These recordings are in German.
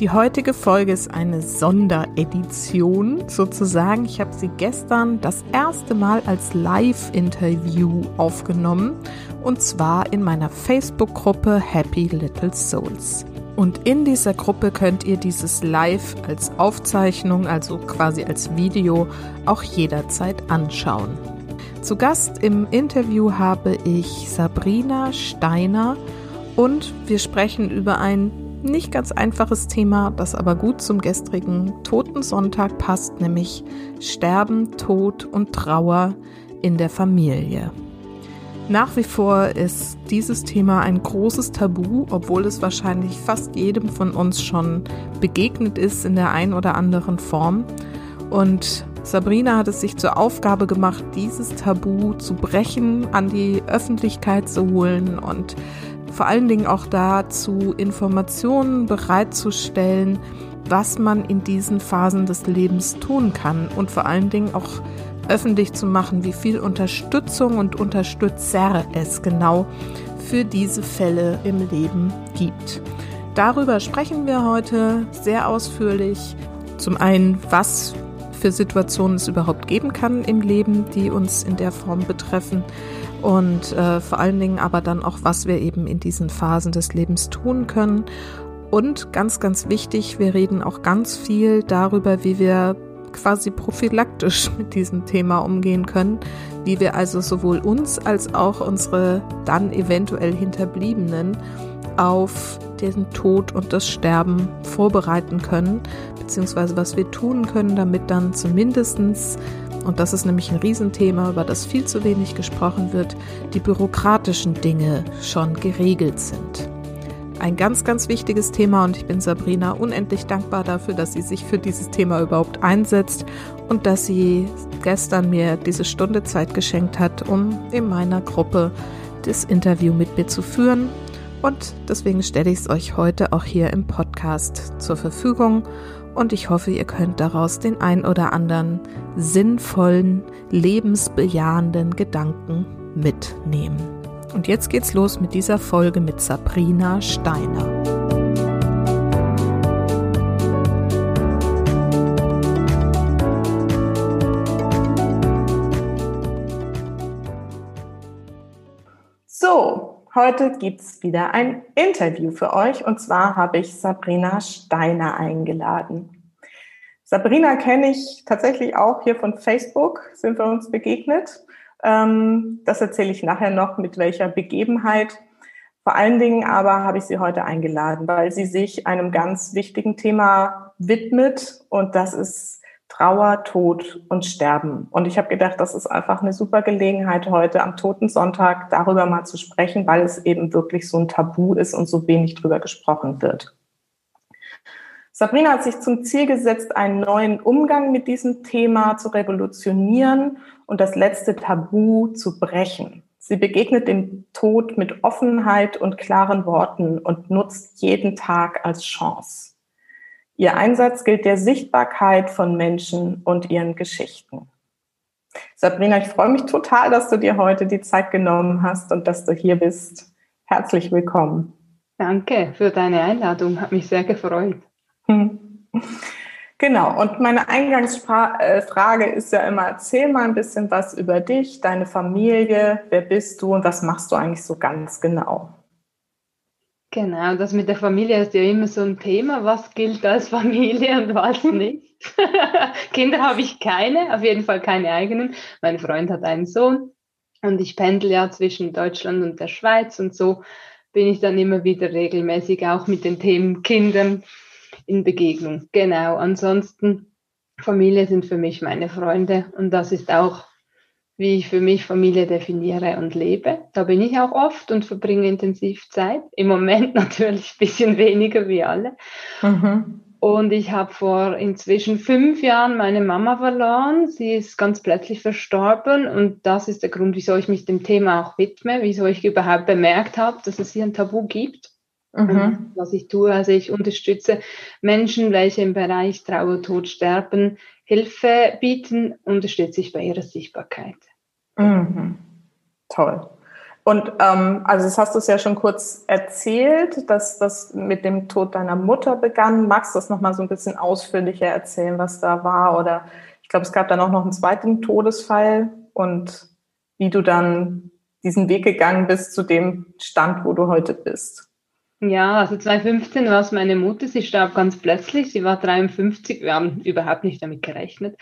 Die heutige Folge ist eine Sonderedition sozusagen. Ich habe sie gestern das erste Mal als Live-Interview aufgenommen und zwar in meiner Facebook-Gruppe Happy Little Souls. Und in dieser Gruppe könnt ihr dieses Live als Aufzeichnung, also quasi als Video, auch jederzeit anschauen. Zu Gast im Interview habe ich Sabrina Steiner und wir sprechen über ein nicht ganz einfaches Thema, das aber gut zum gestrigen Totensonntag passt, nämlich Sterben, Tod und Trauer in der Familie. Nach wie vor ist dieses Thema ein großes Tabu, obwohl es wahrscheinlich fast jedem von uns schon begegnet ist in der einen oder anderen Form. Und Sabrina hat es sich zur Aufgabe gemacht, dieses Tabu zu brechen, an die Öffentlichkeit zu holen und vor allen Dingen auch dazu, Informationen bereitzustellen, was man in diesen Phasen des Lebens tun kann und vor allen Dingen auch öffentlich zu machen, wie viel Unterstützung und Unterstützer es genau für diese Fälle im Leben gibt. Darüber sprechen wir heute sehr ausführlich. Zum einen, was für Situationen es überhaupt geben kann im Leben, die uns in der Form betreffen und äh, vor allen Dingen aber dann auch, was wir eben in diesen Phasen des Lebens tun können. Und ganz, ganz wichtig, wir reden auch ganz viel darüber, wie wir quasi prophylaktisch mit diesem Thema umgehen können, wie wir also sowohl uns als auch unsere dann eventuell Hinterbliebenen auf den Tod und das Sterben vorbereiten können, beziehungsweise was wir tun können, damit dann zumindestens und das ist nämlich ein Riesenthema, über das viel zu wenig gesprochen wird, die bürokratischen Dinge schon geregelt sind. Ein ganz, ganz wichtiges Thema und ich bin Sabrina unendlich dankbar dafür, dass sie sich für dieses Thema überhaupt einsetzt und dass sie gestern mir diese Stunde Zeit geschenkt hat, um in meiner Gruppe das Interview mit mir zu führen. Und deswegen stelle ich es euch heute auch hier im Podcast zur Verfügung und ich hoffe, ihr könnt daraus den ein oder anderen sinnvollen, lebensbejahenden Gedanken mitnehmen. Und jetzt geht's los mit dieser Folge mit Sabrina Steiner. Heute gibt's wieder ein Interview für euch und zwar habe ich Sabrina Steiner eingeladen. Sabrina kenne ich tatsächlich auch hier von Facebook, sind wir uns begegnet. Ähm, das erzähle ich nachher noch, mit welcher Begebenheit. Vor allen Dingen aber habe ich sie heute eingeladen, weil sie sich einem ganz wichtigen Thema widmet und das ist Trauer, Tod und Sterben. Und ich habe gedacht, das ist einfach eine super Gelegenheit heute am Totensonntag darüber mal zu sprechen, weil es eben wirklich so ein Tabu ist und so wenig drüber gesprochen wird. Sabrina hat sich zum Ziel gesetzt, einen neuen Umgang mit diesem Thema zu revolutionieren und das letzte Tabu zu brechen. Sie begegnet dem Tod mit Offenheit und klaren Worten und nutzt jeden Tag als Chance. Ihr Einsatz gilt der Sichtbarkeit von Menschen und ihren Geschichten. Sabrina, ich freue mich total, dass du dir heute die Zeit genommen hast und dass du hier bist. Herzlich willkommen. Danke für deine Einladung, hat mich sehr gefreut. Genau, und meine Eingangsfrage ist ja immer, erzähl mal ein bisschen was über dich, deine Familie, wer bist du und was machst du eigentlich so ganz genau? Genau, das mit der Familie ist ja immer so ein Thema, was gilt als Familie und was nicht. Kinder habe ich keine, auf jeden Fall keine eigenen. Mein Freund hat einen Sohn und ich pendel ja zwischen Deutschland und der Schweiz und so bin ich dann immer wieder regelmäßig auch mit den Themen Kindern in Begegnung. Genau. Ansonsten, Familie sind für mich meine Freunde und das ist auch, wie ich für mich Familie definiere und lebe. Da bin ich auch oft und verbringe intensiv Zeit. Im Moment natürlich ein bisschen weniger wie alle. Mhm. Und ich habe vor inzwischen fünf Jahren meine Mama verloren. Sie ist ganz plötzlich verstorben. Und das ist der Grund, wieso ich mich dem Thema auch widme, wieso ich überhaupt bemerkt habe, dass es hier ein Tabu gibt. Mhm. Was ich tue, also ich unterstütze Menschen, welche im Bereich Trauer, Tod, Sterben Hilfe bieten, unterstütze ich bei ihrer Sichtbarkeit. Mhm. Toll. Und ähm, also das hast du es ja schon kurz erzählt, dass das mit dem Tod deiner Mutter begann. Magst du das nochmal so ein bisschen ausführlicher erzählen, was da war? Oder ich glaube, es gab dann auch noch einen zweiten Todesfall und wie du dann diesen Weg gegangen bist zu dem Stand, wo du heute bist. Ja, also 2015 war es meine Mutter. Sie starb ganz plötzlich. Sie war 53. Wir haben überhaupt nicht damit gerechnet.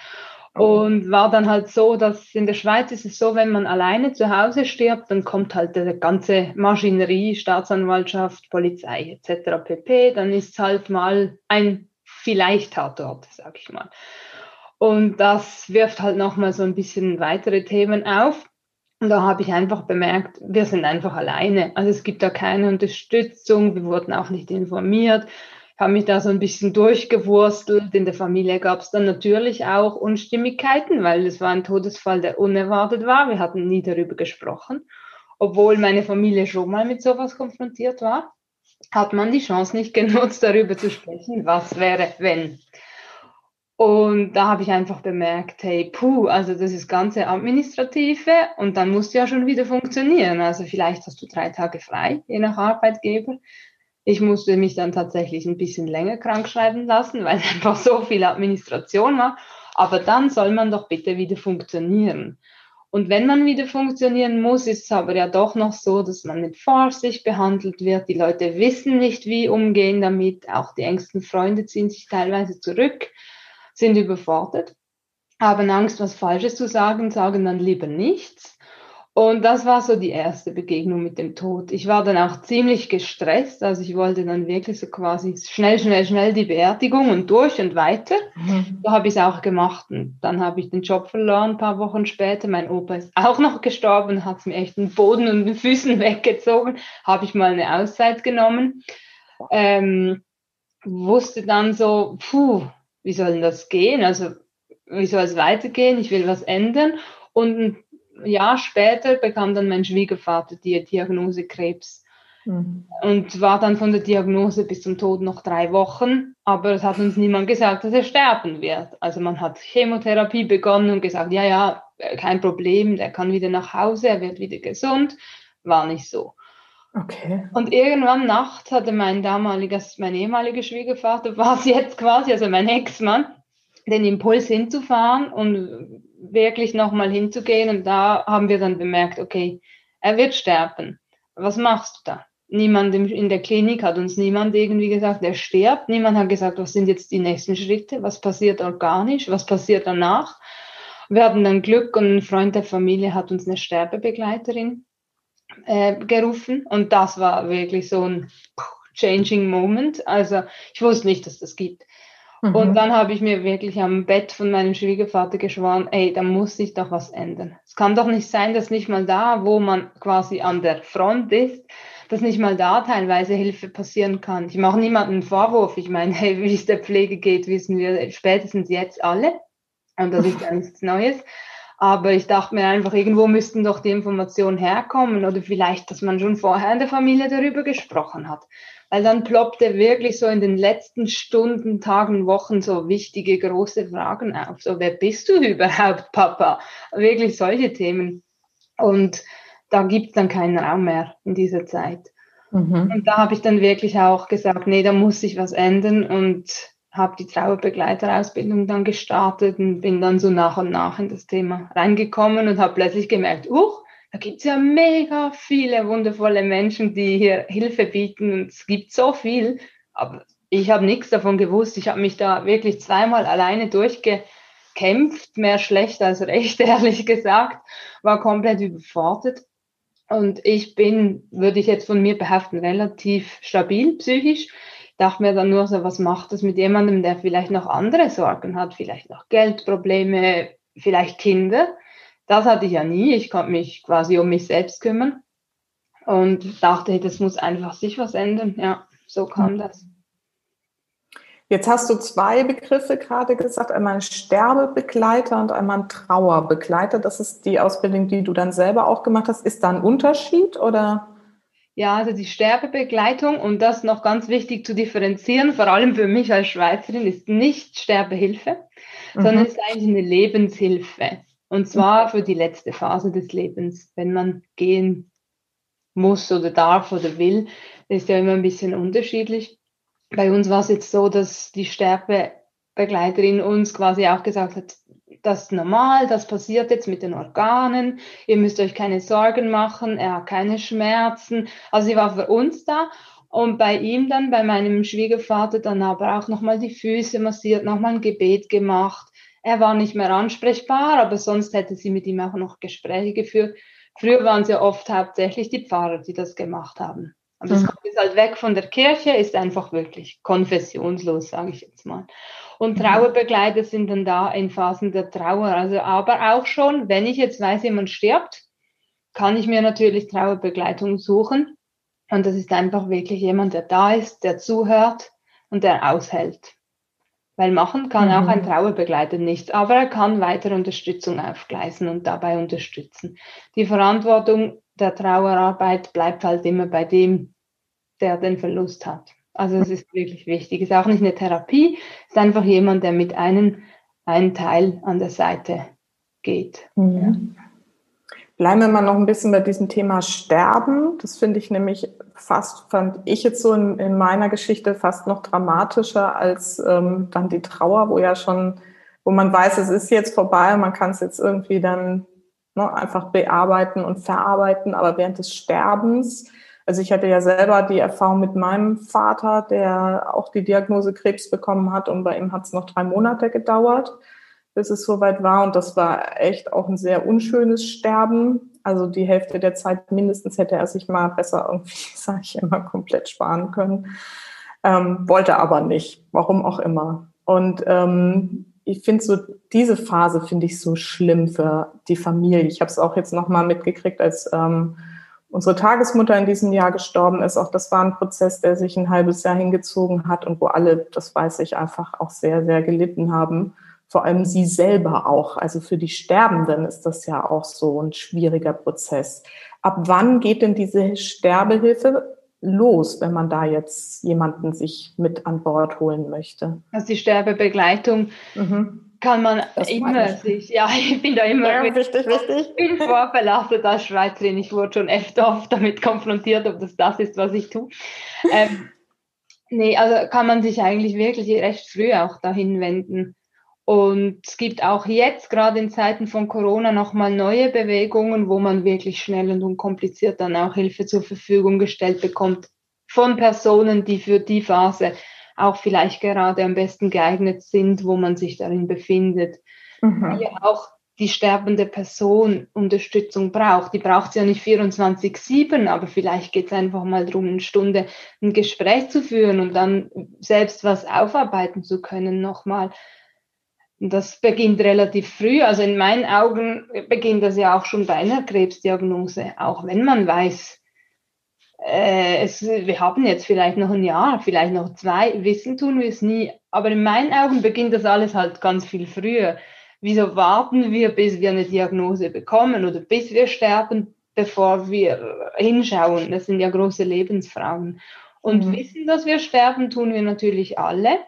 Und war dann halt so, dass in der Schweiz ist es so, wenn man alleine zu Hause stirbt, dann kommt halt die ganze Maschinerie, Staatsanwaltschaft, Polizei etc. pp. Dann ist halt mal ein vielleicht Tatort, sag ich mal. Und das wirft halt nochmal so ein bisschen weitere Themen auf. Und da habe ich einfach bemerkt, wir sind einfach alleine. Also es gibt da keine Unterstützung, wir wurden auch nicht informiert habe mich da so ein bisschen durchgewurstelt. In der Familie gab es dann natürlich auch Unstimmigkeiten, weil es war ein Todesfall, der unerwartet war. Wir hatten nie darüber gesprochen. Obwohl meine Familie schon mal mit sowas konfrontiert war, hat man die Chance nicht genutzt, darüber zu sprechen, was wäre, wenn. Und da habe ich einfach bemerkt, hey, puh, also das ist ganze Administrative und dann muss ja schon wieder funktionieren. Also vielleicht hast du drei Tage frei, je nach Arbeitgeber. Ich musste mich dann tatsächlich ein bisschen länger krank schreiben lassen, weil einfach so viel Administration war. Aber dann soll man doch bitte wieder funktionieren. Und wenn man wieder funktionieren muss, ist es aber ja doch noch so, dass man mit Vorsicht behandelt wird. Die Leute wissen nicht, wie umgehen damit. Auch die engsten Freunde ziehen sich teilweise zurück, sind überfordert, haben Angst, was Falsches zu sagen, sagen dann lieber nichts. Und das war so die erste Begegnung mit dem Tod. Ich war dann auch ziemlich gestresst, also ich wollte dann wirklich so quasi schnell, schnell, schnell die Beerdigung und durch und weiter. Mhm. So habe ich es auch gemacht. Und dann habe ich den Job verloren, ein paar Wochen später. Mein Opa ist auch noch gestorben, hat mir echt den Boden und den Füßen weggezogen. Habe ich mal eine Auszeit genommen. Ähm, wusste dann so, puh, wie soll denn das gehen? Also, wie soll es weitergehen? Ich will was ändern. Und ein Jahr später bekam dann mein Schwiegervater die Diagnose Krebs. Mhm. Und war dann von der Diagnose bis zum Tod noch drei Wochen. Aber es hat uns niemand gesagt, dass er sterben wird. Also man hat Chemotherapie begonnen und gesagt, ja, ja, kein Problem, der kann wieder nach Hause, er wird wieder gesund. War nicht so. Okay. Und irgendwann nachts hatte mein damaliger, mein ehemaliger Schwiegervater, war es jetzt quasi, also mein Ex-Mann, den Impuls hinzufahren und wirklich nochmal hinzugehen. Und da haben wir dann bemerkt, okay, er wird sterben. Was machst du da? Niemand in der Klinik hat uns niemand irgendwie gesagt, er stirbt. Niemand hat gesagt, was sind jetzt die nächsten Schritte? Was passiert organisch? Was passiert danach? Wir hatten dann Glück und ein Freund der Familie hat uns eine Sterbebegleiterin äh, gerufen. Und das war wirklich so ein changing Moment. Also ich wusste nicht, dass das gibt. Mhm. Und dann habe ich mir wirklich am Bett von meinem Schwiegervater geschworen, ey, da muss sich doch was ändern. Es kann doch nicht sein, dass nicht mal da, wo man quasi an der Front ist, dass nicht mal da teilweise Hilfe passieren kann. Ich mache niemanden einen Vorwurf. Ich meine, hey, wie es der Pflege geht, wissen wir spätestens jetzt alle. Und das ist ja nichts Neues. Aber ich dachte mir einfach, irgendwo müssten doch die Informationen herkommen oder vielleicht, dass man schon vorher in der Familie darüber gesprochen hat weil dann ploppte wirklich so in den letzten Stunden, Tagen, Wochen so wichtige, große Fragen auf. So, wer bist du überhaupt, Papa? Wirklich solche Themen. Und da gibt es dann keinen Raum mehr in dieser Zeit. Mhm. Und da habe ich dann wirklich auch gesagt, nee, da muss sich was ändern und habe die Trauerbegleiterausbildung dann gestartet und bin dann so nach und nach in das Thema reingekommen und habe plötzlich gemerkt, uch, da gibt es ja mega viele wundervolle Menschen, die hier Hilfe bieten und es gibt so viel, aber ich habe nichts davon gewusst. Ich habe mich da wirklich zweimal alleine durchgekämpft, mehr schlecht als recht, ehrlich gesagt, war komplett überfordert. Und ich bin, würde ich jetzt von mir behaupten, relativ stabil psychisch. Ich dachte mir dann nur so, was macht das mit jemandem, der vielleicht noch andere Sorgen hat, vielleicht noch Geldprobleme, vielleicht Kinder. Das hatte ich ja nie. Ich konnte mich quasi um mich selbst kümmern und dachte, das muss einfach sich was ändern. Ja, so kam das. Jetzt hast du zwei Begriffe gerade gesagt, einmal ein Sterbebegleiter und einmal ein Trauerbegleiter. Das ist die Ausbildung, die du dann selber auch gemacht hast. Ist da ein Unterschied oder? Ja, also die Sterbebegleitung und das noch ganz wichtig zu differenzieren, vor allem für mich als Schweizerin, ist nicht Sterbehilfe, mhm. sondern ist eigentlich eine Lebenshilfe. Und zwar für die letzte Phase des Lebens, wenn man gehen muss oder darf oder will, ist ja immer ein bisschen unterschiedlich. Bei uns war es jetzt so, dass die Sterbebegleiterin uns quasi auch gesagt hat, das ist normal, das passiert jetzt mit den Organen, ihr müsst euch keine Sorgen machen, er hat keine Schmerzen. Also sie war für uns da und bei ihm dann, bei meinem Schwiegervater, dann aber auch nochmal die Füße massiert, nochmal ein Gebet gemacht. Er war nicht mehr ansprechbar, aber sonst hätte sie mit ihm auch noch Gespräche geführt. Früher waren es ja oft hauptsächlich die Pfarrer, die das gemacht haben. Aber mhm. kommt jetzt halt weg von der Kirche, ist einfach wirklich konfessionslos, sage ich jetzt mal. Und mhm. Trauerbegleiter sind dann da in Phasen der Trauer. Also aber auch schon, wenn ich jetzt weiß, jemand stirbt, kann ich mir natürlich Trauerbegleitung suchen. Und das ist einfach wirklich jemand, der da ist, der zuhört und der aushält. Weil machen kann mhm. auch ein mhm. Trauerbegleiter nichts, aber er kann weitere Unterstützung aufgleisen und dabei unterstützen. Die Verantwortung der Trauerarbeit bleibt halt immer bei dem, der den Verlust hat. Also es ist wirklich wichtig. Es ist auch nicht eine Therapie, es ist einfach jemand, der mit einem einen Teil an der Seite geht. Mhm. Bleiben wir mal noch ein bisschen bei diesem Thema Sterben. Das finde ich nämlich fast, fand ich jetzt so in, in meiner Geschichte fast noch dramatischer als ähm, dann die Trauer, wo ja schon, wo man weiß, es ist jetzt vorbei, man kann es jetzt irgendwie dann ne, einfach bearbeiten und verarbeiten, aber während des Sterbens also ich hatte ja selber die Erfahrung mit meinem Vater, der auch die Diagnose Krebs bekommen hat und bei ihm hat es noch drei Monate gedauert, bis es soweit war. Und das war echt auch ein sehr unschönes Sterben. Also die Hälfte der Zeit mindestens hätte er sich mal besser irgendwie, sage ich immer, komplett sparen können. Ähm, wollte aber nicht, warum auch immer. Und ähm, ich finde so, diese Phase finde ich so schlimm für die Familie. Ich habe es auch jetzt nochmal mitgekriegt, als ähm, unsere Tagesmutter in diesem Jahr gestorben ist. Auch das war ein Prozess, der sich ein halbes Jahr hingezogen hat und wo alle, das weiß ich, einfach auch sehr, sehr gelitten haben. Vor allem sie selber auch. Also für die Sterbenden ist das ja auch so ein schwieriger Prozess. Ab wann geht denn diese Sterbehilfe los, wenn man da jetzt jemanden sich mit an Bord holen möchte? Also die Sterbebegleitung mhm kann man das immer sich, ja, ich bin da immer ja, wichtig, wichtig. Ich bin vorbelastet als Schweizerin. Ich wurde schon öfter oft damit konfrontiert, ob das das ist, was ich tue. Ähm, nee, also kann man sich eigentlich wirklich recht früh auch dahin wenden. Und es gibt auch jetzt, gerade in Zeiten von Corona, nochmal neue Bewegungen, wo man wirklich schnell und unkompliziert dann auch Hilfe zur Verfügung gestellt bekommt von Personen, die für die Phase auch vielleicht gerade am besten geeignet sind, wo man sich darin befindet. Mhm. Hier auch die sterbende Person Unterstützung braucht. Die braucht sie ja nicht 24-7, aber vielleicht geht es einfach mal darum, eine Stunde ein Gespräch zu führen und dann selbst was aufarbeiten zu können nochmal. Das beginnt relativ früh. Also in meinen Augen beginnt das ja auch schon bei einer Krebsdiagnose, auch wenn man weiß, es, wir haben jetzt vielleicht noch ein Jahr, vielleicht noch zwei, wissen tun wir es nie. Aber in meinen Augen beginnt das alles halt ganz viel früher. Wieso warten wir, bis wir eine Diagnose bekommen oder bis wir sterben, bevor wir hinschauen? Das sind ja große Lebensfragen. Und mhm. wissen, dass wir sterben, tun wir natürlich alle.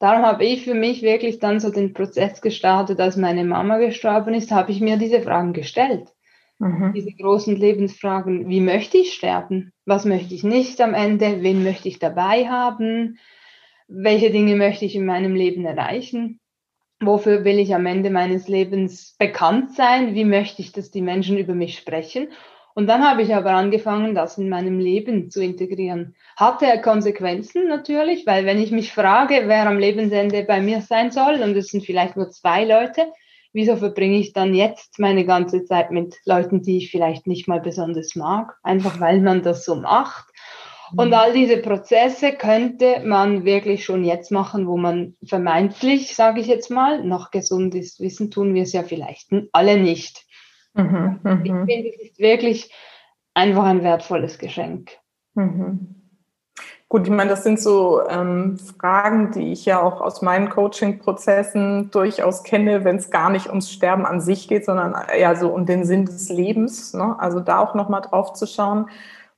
Darum habe ich für mich wirklich dann so den Prozess gestartet, als meine Mama gestorben ist, habe ich mir diese Fragen gestellt. Mhm. Diese großen Lebensfragen, wie möchte ich sterben? Was möchte ich nicht am Ende? Wen möchte ich dabei haben? Welche Dinge möchte ich in meinem Leben erreichen? Wofür will ich am Ende meines Lebens bekannt sein? Wie möchte ich, dass die Menschen über mich sprechen? Und dann habe ich aber angefangen, das in meinem Leben zu integrieren. Hatte Konsequenzen natürlich, weil wenn ich mich frage, wer am Lebensende bei mir sein soll, und es sind vielleicht nur zwei Leute, wieso verbringe ich dann jetzt meine ganze Zeit mit Leuten, die ich vielleicht nicht mal besonders mag, einfach weil man das so macht. Und mhm. all diese Prozesse könnte man wirklich schon jetzt machen, wo man vermeintlich, sage ich jetzt mal, noch gesund ist. Wissen tun wir es ja vielleicht alle nicht. Mhm, mhm. ich finde, es ist wirklich einfach ein wertvolles Geschenk. Mhm. Gut, ich meine, das sind so ähm, Fragen, die ich ja auch aus meinen Coaching-Prozessen durchaus kenne, wenn es gar nicht ums Sterben an sich geht, sondern eher so um den Sinn des Lebens. Ne? Also da auch nochmal drauf zu schauen.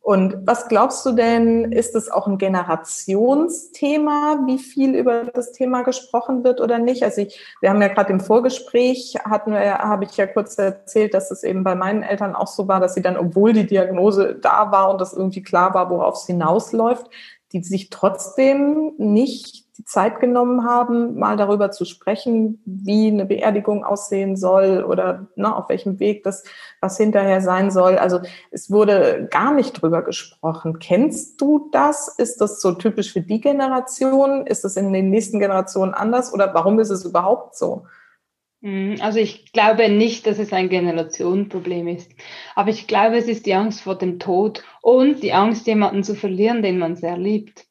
Und was glaubst du denn, ist es auch ein Generationsthema, wie viel über das Thema gesprochen wird oder nicht? Also ich, wir haben ja gerade im Vorgespräch hatten wir, habe ich ja kurz erzählt, dass es eben bei meinen Eltern auch so war, dass sie dann, obwohl die Diagnose da war und das irgendwie klar war, worauf es hinausläuft, die sich trotzdem nicht die Zeit genommen haben, mal darüber zu sprechen, wie eine Beerdigung aussehen soll oder ne, auf welchem Weg das was hinterher sein soll. Also es wurde gar nicht drüber gesprochen. Kennst du das? Ist das so typisch für die Generation? Ist das in den nächsten Generationen anders oder warum ist es überhaupt so? Mhm, also ich glaube nicht, dass es ein Generationenproblem ist. Aber ich glaube, es ist die Angst vor dem Tod und die Angst, jemanden zu verlieren, den man sehr liebt.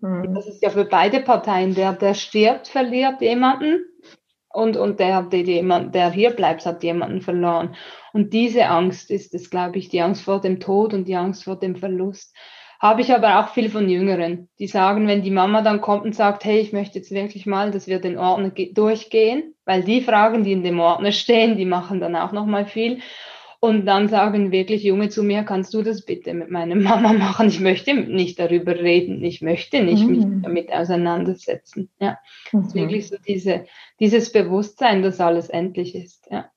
Mhm. Das ist ja für beide Parteien. Der, der stirbt, verliert jemanden. Und, und der, der, jemand, der hier bleibt, hat jemanden verloren. Und diese Angst ist es, glaube ich, die Angst vor dem Tod und die Angst vor dem Verlust. Habe ich aber auch viel von Jüngeren, die sagen, wenn die Mama dann kommt und sagt, hey, ich möchte jetzt wirklich mal, dass wir den Ordner durchgehen, weil die Fragen, die in dem Ordner stehen, die machen dann auch nochmal viel. Und dann sagen wirklich Junge zu mir, kannst du das bitte mit meiner Mama machen? Ich möchte nicht darüber reden, ich möchte nicht mhm. mich damit auseinandersetzen. Ja, mhm. das ist wirklich so diese, dieses Bewusstsein, dass alles endlich ist. Ja.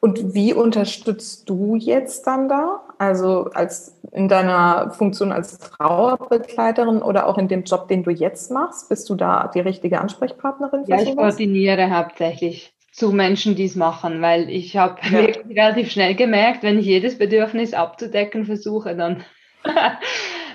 Und wie unterstützt du jetzt dann da? Also als in deiner Funktion als Trauerbegleiterin oder auch in dem Job, den du jetzt machst, bist du da die richtige Ansprechpartnerin? Für ja, ich koordiniere hauptsächlich zu Menschen, die es machen, weil ich habe ja. wirklich relativ schnell gemerkt, wenn ich jedes Bedürfnis abzudecken versuche, dann,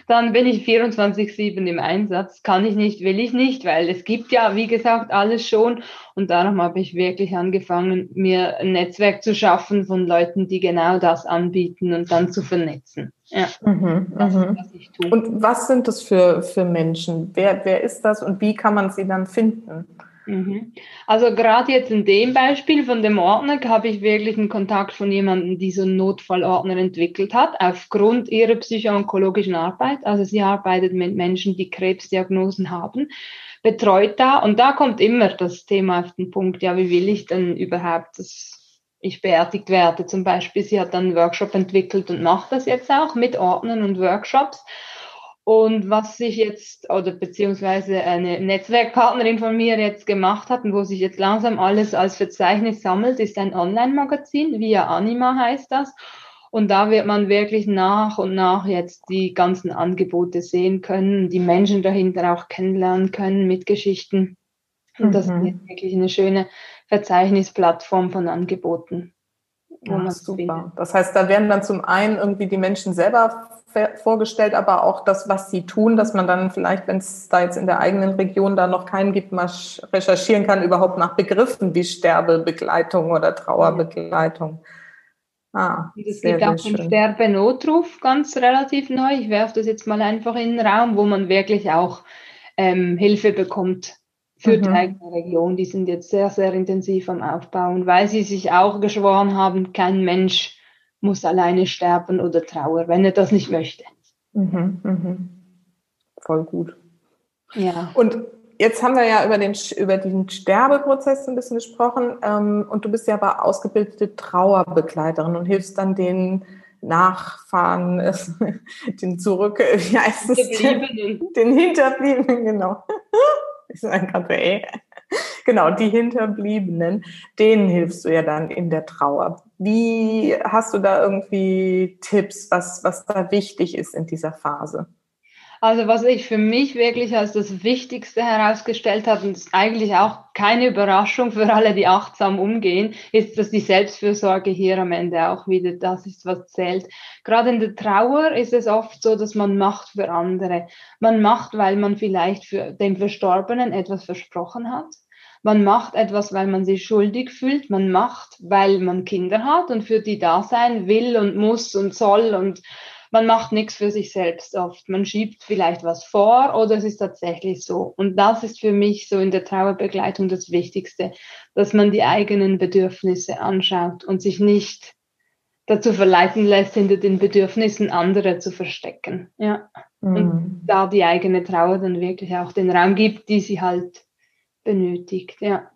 dann bin ich 24-7 im Einsatz. Kann ich nicht, will ich nicht, weil es gibt ja, wie gesagt, alles schon. Und darum habe ich wirklich angefangen, mir ein Netzwerk zu schaffen von Leuten, die genau das anbieten und dann zu vernetzen. Ja, mhm, das ist, mhm. was ich tue. Und was sind das für, für Menschen? Wer, wer ist das und wie kann man sie dann finden? Mhm. Also gerade jetzt in dem Beispiel von dem Ordner habe ich wirklich einen Kontakt von jemandem, die so einen Notfallordner entwickelt hat, aufgrund ihrer psychoonkologischen Arbeit. Also sie arbeitet mit Menschen, die Krebsdiagnosen haben, betreut da und da kommt immer das Thema auf den Punkt, ja, wie will ich denn überhaupt, dass ich beerdigt werde zum Beispiel. Sie hat dann einen Workshop entwickelt und macht das jetzt auch mit Ordnern und Workshops. Und was sich jetzt, oder beziehungsweise eine Netzwerkpartnerin von mir jetzt gemacht hat und wo sich jetzt langsam alles als Verzeichnis sammelt, ist ein Online-Magazin, via Anima heißt das. Und da wird man wirklich nach und nach jetzt die ganzen Angebote sehen können, die Menschen dahinter auch kennenlernen können mit Geschichten. Und mhm. das ist wirklich eine schöne Verzeichnisplattform von Angeboten. Ja, super. Das heißt, da werden dann zum einen irgendwie die Menschen selber vorgestellt, aber auch das, was sie tun, dass man dann vielleicht, wenn es da jetzt in der eigenen Region da noch keinen gibt, mal recherchieren kann, überhaupt nach Begriffen wie Sterbebegleitung oder Trauerbegleitung. Ah, es gibt auch den Sterbenotruf ganz relativ neu. Ich werfe das jetzt mal einfach in den Raum, wo man wirklich auch ähm, Hilfe bekommt für mhm. die eigene Region. Die sind jetzt sehr, sehr intensiv am Aufbauen, weil sie sich auch geschworen haben, kein Mensch muss alleine sterben oder trauern, wenn er das nicht möchte. Mhm, mhm. Voll gut. Ja. Und jetzt haben wir ja über den, über den Sterbeprozess ein bisschen gesprochen. Ähm, und du bist ja aber ausgebildete Trauerbegleiterin und hilfst dann den Nachfahren, den zurück, wie heißt es? Den, den Hinterbliebenen, genau. Ich sage gerade, ey. Genau, die Hinterbliebenen, denen hilfst du ja dann in der Trauer. Wie hast du da irgendwie Tipps, was, was da wichtig ist in dieser Phase? Also was ich für mich wirklich als das Wichtigste herausgestellt habe, und eigentlich auch keine Überraschung für alle, die achtsam umgehen, ist, dass die Selbstfürsorge hier am Ende auch wieder das ist, was zählt. Gerade in der Trauer ist es oft so, dass man macht für andere. Man macht, weil man vielleicht für den Verstorbenen etwas versprochen hat. Man macht etwas, weil man sich schuldig fühlt. Man macht, weil man Kinder hat und für die da sein will und muss und soll und man macht nichts für sich selbst oft. Man schiebt vielleicht was vor oder es ist tatsächlich so. Und das ist für mich so in der Trauerbegleitung das Wichtigste, dass man die eigenen Bedürfnisse anschaut und sich nicht dazu verleiten lässt, hinter den Bedürfnissen anderer zu verstecken. Ja. mhm. und da die eigene Trauer dann wirklich auch den Raum gibt, die sie halt benötigt, ja.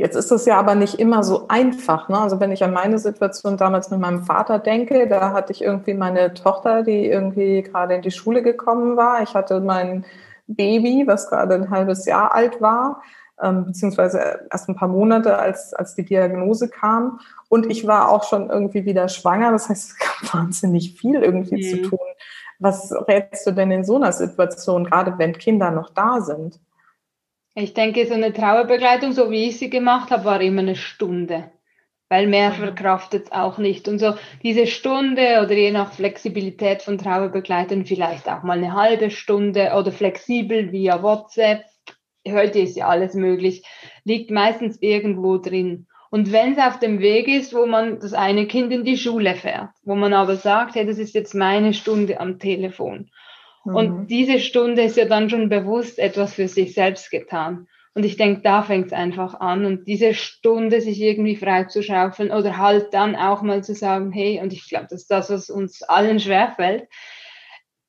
Jetzt ist es ja aber nicht immer so einfach. Ne? Also wenn ich an meine Situation damals mit meinem Vater denke, da hatte ich irgendwie meine Tochter, die irgendwie gerade in die Schule gekommen war. Ich hatte mein Baby, was gerade ein halbes Jahr alt war, ähm, beziehungsweise erst ein paar Monate, als, als die Diagnose kam. Und ich war auch schon irgendwie wieder schwanger. Das heißt, es gab wahnsinnig viel irgendwie mhm. zu tun. Was rätst du denn in so einer Situation, gerade wenn Kinder noch da sind? Ich denke, so eine Trauerbegleitung, so wie ich sie gemacht habe, war immer eine Stunde. Weil mehr mhm. verkraftet es auch nicht. Und so diese Stunde oder je nach Flexibilität von Trauerbegleitern vielleicht auch mal eine halbe Stunde oder flexibel via WhatsApp. Heute ist ja alles möglich, liegt meistens irgendwo drin. Und wenn es auf dem Weg ist, wo man das eine Kind in die Schule fährt, wo man aber sagt, hey, das ist jetzt meine Stunde am Telefon und mhm. diese Stunde ist ja dann schon bewusst etwas für sich selbst getan. Und ich denke, da fängt es einfach an. Und diese Stunde sich irgendwie frei zu schaufeln oder halt dann auch mal zu sagen, hey, und ich glaube, das ist das, was uns allen schwerfällt,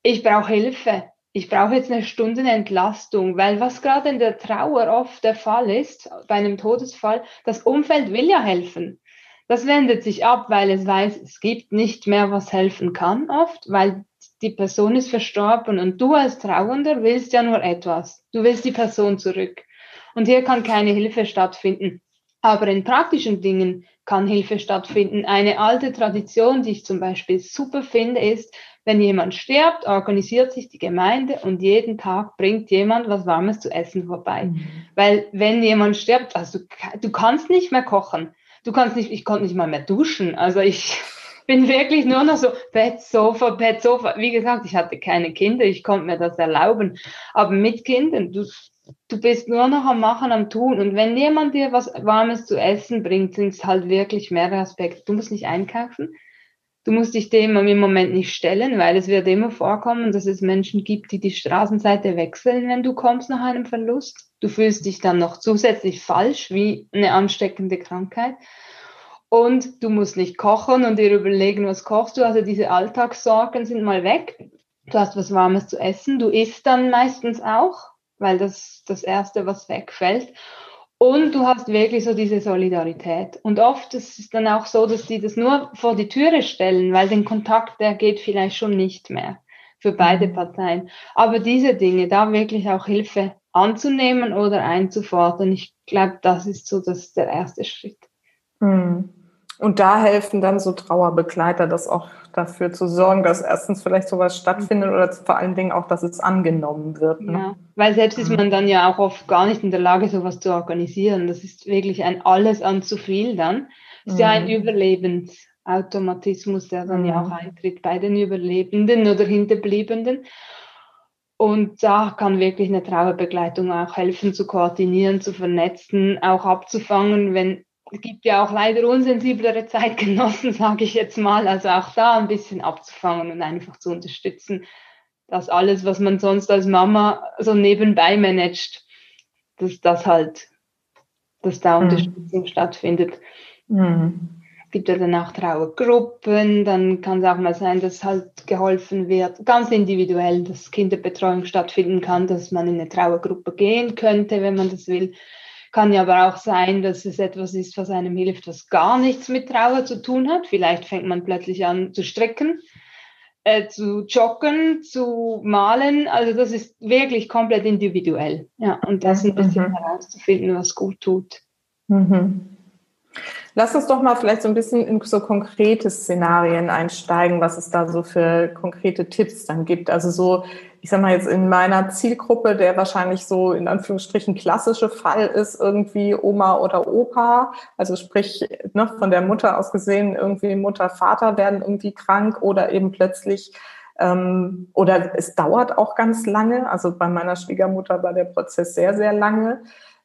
ich brauche Hilfe. Ich brauche jetzt eine Stunde Entlastung, weil was gerade in der Trauer oft der Fall ist, bei einem Todesfall, das Umfeld will ja helfen. Das wendet sich ab, weil es weiß, es gibt nicht mehr, was helfen kann oft, weil die Person ist verstorben und du als Trauernder willst ja nur etwas. Du willst die Person zurück. Und hier kann keine Hilfe stattfinden. Aber in praktischen Dingen kann Hilfe stattfinden. Eine alte Tradition, die ich zum Beispiel super finde, ist, wenn jemand stirbt, organisiert sich die Gemeinde und jeden Tag bringt jemand was Warmes zu essen vorbei. Mhm. Weil wenn jemand stirbt, also du, du kannst nicht mehr kochen. Du kannst nicht, ich konnte nicht mal mehr duschen. Also ich, bin wirklich nur noch so Bett, Sofa, Bett, Sofa. Wie gesagt, ich hatte keine Kinder, ich konnte mir das erlauben. Aber mit Kindern, du, du bist nur noch am Machen, am Tun. Und wenn jemand dir was Warmes zu essen bringt, sind es halt wirklich mehrere Aspekte. Du musst nicht einkaufen. Du musst dich dem im Moment nicht stellen, weil es wird immer vorkommen, dass es Menschen gibt, die die Straßenseite wechseln, wenn du kommst nach einem Verlust. Du fühlst dich dann noch zusätzlich falsch, wie eine ansteckende Krankheit. Und du musst nicht kochen und dir überlegen, was kochst du. Also diese Alltagssorgen sind mal weg. Du hast was Warmes zu essen. Du isst dann meistens auch, weil das das Erste, was wegfällt. Und du hast wirklich so diese Solidarität. Und oft ist es dann auch so, dass die das nur vor die Türe stellen, weil den Kontakt, der geht vielleicht schon nicht mehr für beide mhm. Parteien. Aber diese Dinge, da wirklich auch Hilfe anzunehmen oder einzufordern, ich glaube, das ist so das, der erste Schritt. Mhm. Und da helfen dann so Trauerbegleiter, das auch dafür zu sorgen, dass erstens vielleicht sowas stattfindet oder vor allen Dingen auch, dass es angenommen wird. Ne? Ja, weil selbst ist man dann ja auch oft gar nicht in der Lage, sowas zu organisieren. Das ist wirklich ein alles an zu viel dann. Das ist mhm. ja ein mhm. Überlebensautomatismus, der dann mhm. ja auch eintritt bei den Überlebenden oder Hinterbliebenen. Und da kann wirklich eine Trauerbegleitung auch helfen, zu koordinieren, zu vernetzen, auch abzufangen, wenn es gibt ja auch leider unsensiblere Zeitgenossen, sage ich jetzt mal. Also auch da ein bisschen abzufangen und einfach zu unterstützen, dass alles, was man sonst als Mama so nebenbei managt, dass das halt, dass da mhm. Unterstützung stattfindet. Mhm. Es gibt ja dann auch Trauergruppen, dann kann es auch mal sein, dass halt geholfen wird, ganz individuell, dass Kinderbetreuung stattfinden kann, dass man in eine Trauergruppe gehen könnte, wenn man das will. Kann ja aber auch sein, dass es etwas ist, was einem hilft, was gar nichts mit Trauer zu tun hat. Vielleicht fängt man plötzlich an zu stricken, äh, zu joggen, zu malen. Also das ist wirklich komplett individuell. Ja, und das ein bisschen mhm. herauszufinden, was gut tut. Mhm. Lass uns doch mal vielleicht so ein bisschen in so konkrete Szenarien einsteigen, was es da so für konkrete Tipps dann gibt. Also so ich sag mal jetzt in meiner Zielgruppe, der wahrscheinlich so in Anführungsstrichen klassische Fall ist, irgendwie Oma oder Opa, also sprich ne, von der Mutter aus gesehen, irgendwie Mutter, Vater werden irgendwie krank oder eben plötzlich ähm, oder es dauert auch ganz lange. Also bei meiner Schwiegermutter war der Prozess sehr, sehr lange.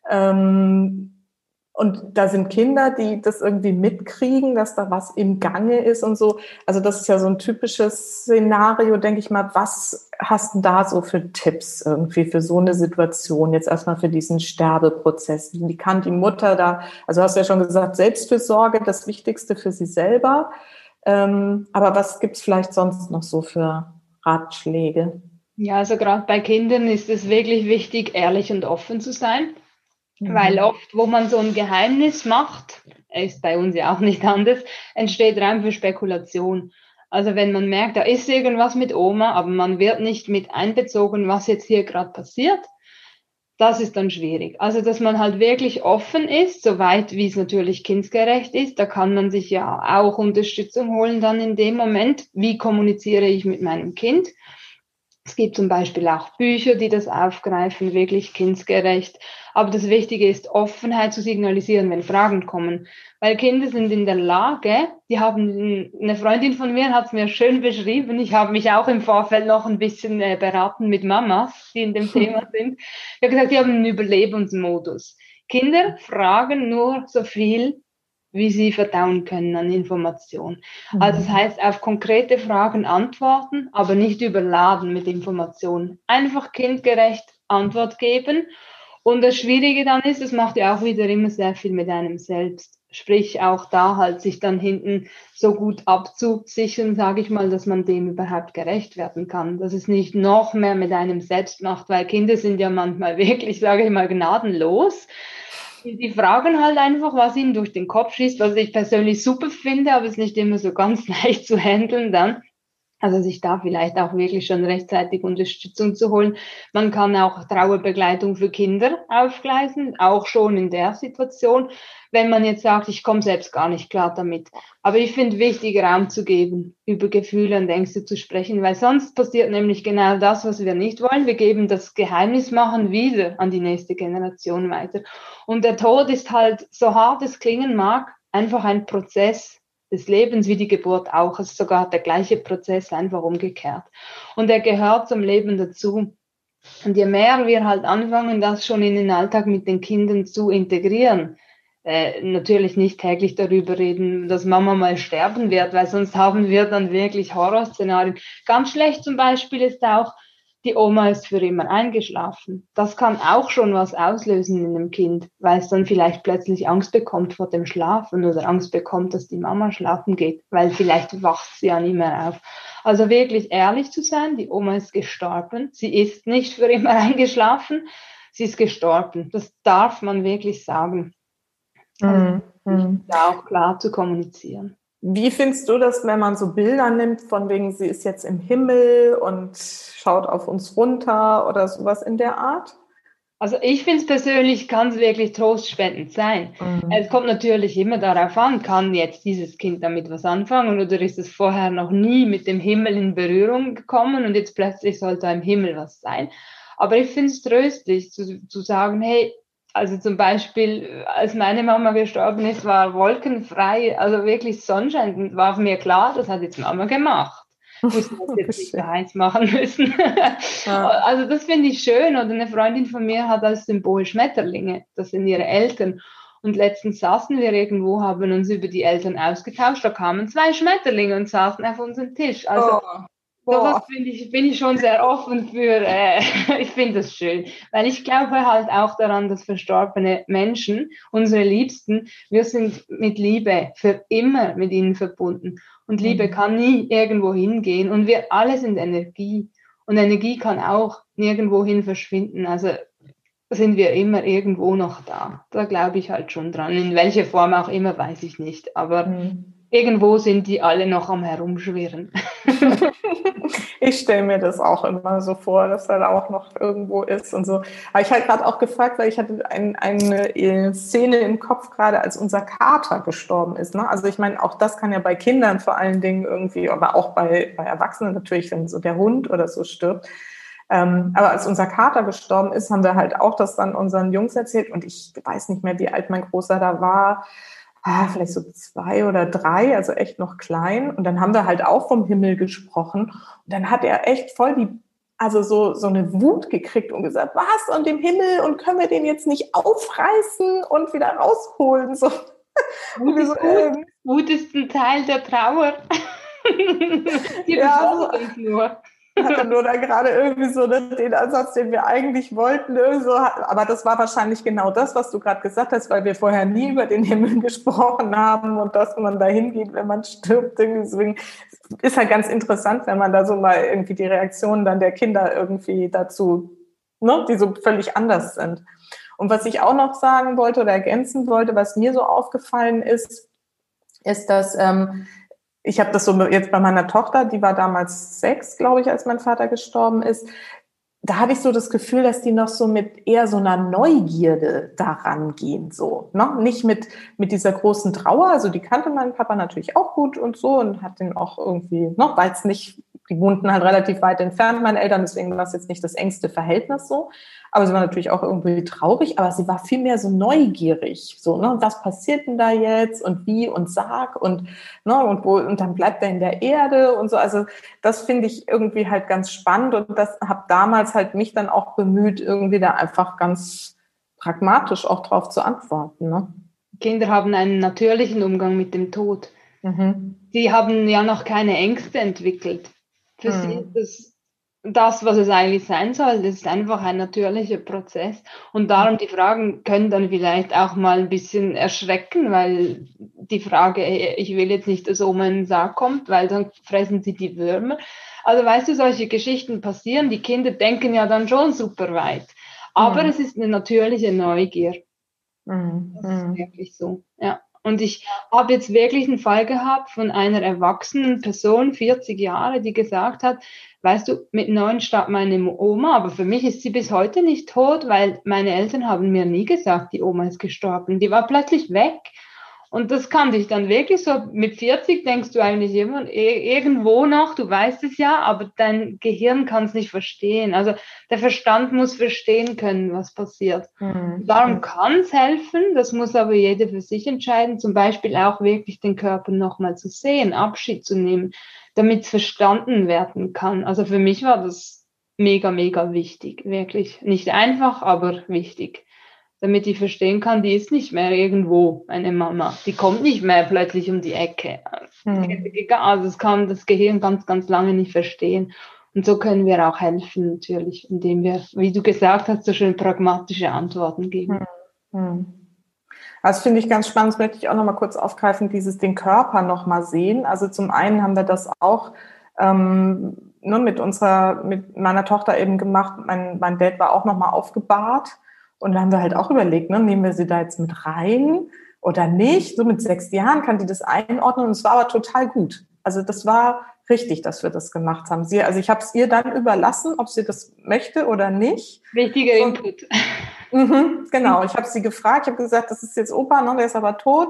Ähm, und da sind Kinder, die das irgendwie mitkriegen, dass da was im Gange ist und so. Also das ist ja so ein typisches Szenario, denke ich mal. Was hast du da so für Tipps irgendwie für so eine Situation? Jetzt erstmal für diesen Sterbeprozess. Wie kann die Mutter da, also hast du ja schon gesagt, Selbstfürsorge, das Wichtigste für sie selber. Ähm, aber was gibt's vielleicht sonst noch so für Ratschläge? Ja, also gerade bei Kindern ist es wirklich wichtig, ehrlich und offen zu sein. Mhm. Weil oft, wo man so ein Geheimnis macht, ist bei uns ja auch nicht anders, entsteht Raum für Spekulation. Also wenn man merkt, da ist irgendwas mit Oma, aber man wird nicht mit einbezogen, was jetzt hier gerade passiert, das ist dann schwierig. Also, dass man halt wirklich offen ist, soweit wie es natürlich kindgerecht ist. Da kann man sich ja auch Unterstützung holen dann in dem Moment. Wie kommuniziere ich mit meinem Kind? Es gibt zum Beispiel auch Bücher, die das aufgreifen, wirklich kindgerecht. Aber das Wichtige ist, Offenheit zu signalisieren, wenn Fragen kommen. Weil Kinder sind in der Lage, die haben, eine Freundin von mir hat es mir schön beschrieben, ich habe mich auch im Vorfeld noch ein bisschen äh, beraten mit Mamas, die in dem Thema sind. Ich habe gesagt, die haben einen Überlebensmodus. Kinder fragen nur so viel, wie sie verdauen können an Informationen. Mhm. Also das heißt, auf konkrete Fragen antworten, aber nicht überladen mit Informationen. Einfach kindgerecht Antwort geben. Und das Schwierige dann ist, es macht ja auch wieder immer sehr viel mit einem selbst. Sprich, auch da halt sich dann hinten so gut abzusichern, sage ich mal, dass man dem überhaupt gerecht werden kann. Dass es nicht noch mehr mit einem selbst macht, weil Kinder sind ja manchmal wirklich, sage ich mal, gnadenlos die fragen halt einfach, was ihnen durch den Kopf schießt, was ich persönlich super finde, aber es ist nicht immer so ganz leicht zu handeln dann. Also sich da vielleicht auch wirklich schon rechtzeitig Unterstützung zu holen. Man kann auch Trauerbegleitung für Kinder aufgleisen, auch schon in der Situation, wenn man jetzt sagt, ich komme selbst gar nicht klar damit. Aber ich finde wichtig, Raum zu geben, über Gefühle und Ängste zu sprechen, weil sonst passiert nämlich genau das, was wir nicht wollen. Wir geben das Geheimnis machen wieder an die nächste Generation weiter. Und der Tod ist halt, so hart es klingen mag, einfach ein Prozess des Lebens wie die Geburt auch. Es ist sogar der gleiche Prozess, einfach umgekehrt. Und er gehört zum Leben dazu. Und je mehr wir halt anfangen, das schon in den Alltag mit den Kindern zu integrieren, äh, natürlich nicht täglich darüber reden, dass Mama mal sterben wird, weil sonst haben wir dann wirklich Horrorszenarien. Ganz schlecht zum Beispiel ist auch, die Oma ist für immer eingeschlafen. Das kann auch schon was auslösen in einem Kind, weil es dann vielleicht plötzlich Angst bekommt vor dem Schlafen oder Angst bekommt, dass die Mama schlafen geht, weil vielleicht wacht sie ja nicht mehr auf. Also wirklich ehrlich zu sein, die Oma ist gestorben. Sie ist nicht für immer eingeschlafen, sie ist gestorben. Das darf man wirklich sagen. Also, mhm. Da auch klar zu kommunizieren. Wie findest du das, wenn man so Bilder nimmt, von wegen, sie ist jetzt im Himmel und schaut auf uns runter oder sowas in der Art? Also ich finde es persönlich, kann es wirklich trostspendend sein. Mhm. Es kommt natürlich immer darauf an, kann jetzt dieses Kind damit was anfangen oder ist es vorher noch nie mit dem Himmel in Berührung gekommen und jetzt plötzlich soll da im Himmel was sein. Aber ich finde es tröstlich zu, zu sagen, hey, also zum Beispiel, als meine Mama gestorben ist, war wolkenfrei, also wirklich Sonnenschein. War mir klar, das hat jetzt Mama gemacht. Muss das jetzt nicht eins machen müssen. Ja. Also das finde ich schön. Oder eine Freundin von mir hat als Symbol Schmetterlinge. Das sind ihre Eltern. Und letztens saßen wir irgendwo, haben uns über die Eltern ausgetauscht. Da kamen zwei Schmetterlinge und saßen auf unserem Tisch. Also oh. Sowas finde ich, bin ich schon sehr offen für, äh, ich finde das schön, weil ich glaube halt auch daran, dass verstorbene Menschen, unsere Liebsten, wir sind mit Liebe für immer mit ihnen verbunden. Und Liebe mhm. kann nie irgendwo hingehen und wir alle sind Energie. Und Energie kann auch nirgendwo hin verschwinden. Also sind wir immer irgendwo noch da. Da glaube ich halt schon dran. In welcher Form auch immer, weiß ich nicht. Aber mhm irgendwo sind die alle noch am Herumschwirren. ich stelle mir das auch immer so vor, dass er auch noch irgendwo ist und so. Aber ich habe gerade auch gefragt, weil ich hatte ein, eine äh, Szene im Kopf gerade, als unser Kater gestorben ist. Ne? Also ich meine, auch das kann ja bei Kindern vor allen Dingen irgendwie, aber auch bei, bei Erwachsenen natürlich, wenn so der Hund oder so stirbt. Ähm, aber als unser Kater gestorben ist, haben wir halt auch das dann unseren Jungs erzählt und ich weiß nicht mehr, wie alt mein Großer da war ah, vielleicht so zwei oder drei, also echt noch klein. Und dann haben wir halt auch vom Himmel gesprochen. Und dann hat er echt voll die, also so, so eine Wut gekriegt und gesagt, was und dem Himmel und können wir den jetzt nicht aufreißen und wieder rausholen? So. Wut ist, so, ähm, Wut ist ein Teil der Trauer. Die ja, so, nur. Hatte nur da gerade irgendwie so den Ansatz, den wir eigentlich wollten. So, aber das war wahrscheinlich genau das, was du gerade gesagt hast, weil wir vorher nie über den Himmel gesprochen haben und dass man da hingeht, wenn man stirbt. Deswegen ist halt ganz interessant, wenn man da so mal irgendwie die Reaktionen dann der Kinder irgendwie dazu, ne, die so völlig anders sind. Und was ich auch noch sagen wollte oder ergänzen wollte, was mir so aufgefallen ist, ist, dass ähm, ich habe das so jetzt bei meiner Tochter, die war damals sechs, glaube ich, als mein Vater gestorben ist. Da habe ich so das Gefühl, dass die noch so mit eher so einer Neugierde daran gehen, so, ne? Nicht mit, mit dieser großen Trauer. Also die kannte mein Papa natürlich auch gut und so und hat den auch irgendwie, ne, weil es nicht, die wohnten halt relativ weit entfernt, meine Eltern, deswegen war es jetzt nicht das engste Verhältnis so. Aber sie war natürlich auch irgendwie traurig, aber sie war viel mehr so neugierig. So, ne, was passiert denn da jetzt und wie und sag und, ne, und wo, und dann bleibt er in der Erde und so. Also, das finde ich irgendwie halt ganz spannend und das habe damals halt mich dann auch bemüht, irgendwie da einfach ganz pragmatisch auch drauf zu antworten. Ne? Kinder haben einen natürlichen Umgang mit dem Tod. Mhm. Die haben ja noch keine Ängste entwickelt. Für mhm. sie ist das das, was es eigentlich sein soll. Das ist einfach ein natürlicher Prozess. Und darum die Fragen können dann vielleicht auch mal ein bisschen erschrecken, weil die Frage, ich will jetzt nicht, dass Oma in den Sarg kommt, weil dann fressen sie die Würmer. Also weißt du, solche Geschichten passieren. Die Kinder denken ja dann schon super weit. Aber mhm. es ist eine natürliche Neugier. Mhm. Das ist mhm. wirklich so. Ja. Und ich habe jetzt wirklich einen Fall gehabt von einer erwachsenen Person, 40 Jahre, die gesagt hat, weißt du, mit neun starb meine Oma, aber für mich ist sie bis heute nicht tot, weil meine Eltern haben mir nie gesagt, die Oma ist gestorben. Die war plötzlich weg. Und das kann dich dann wirklich so, mit 40 denkst du eigentlich immer irgendwo noch, du weißt es ja, aber dein Gehirn kann es nicht verstehen. Also der Verstand muss verstehen können, was passiert. Mhm. Darum kann es helfen, das muss aber jeder für sich entscheiden, zum Beispiel auch wirklich den Körper nochmal zu sehen, Abschied zu nehmen damit es verstanden werden kann. Also für mich war das mega, mega wichtig, wirklich. Nicht einfach, aber wichtig. Damit ich verstehen kann, die ist nicht mehr irgendwo, eine Mama. Die kommt nicht mehr plötzlich um die Ecke. Hm. Also das kann das Gehirn ganz, ganz lange nicht verstehen. Und so können wir auch helfen, natürlich, indem wir, wie du gesagt hast, so schön pragmatische Antworten geben. Hm. Hm. Das finde ich ganz spannend, das möchte ich auch noch mal kurz aufgreifen, dieses den Körper noch mal sehen. Also zum einen haben wir das auch ähm, nur mit unserer, mit meiner Tochter eben gemacht. Mein, mein Dad war auch noch mal aufgebahrt und da haben wir halt auch überlegt, ne, nehmen wir sie da jetzt mit rein oder nicht? So mit sechs Jahren kann die das einordnen und es war aber total gut. Also das war richtig, dass wir das gemacht haben. Sie, also ich habe es ihr dann überlassen, ob sie das möchte oder nicht. Wichtiger Input. Mhm, genau, ich habe sie gefragt, ich habe gesagt, das ist jetzt Opa, ne, der ist aber tot.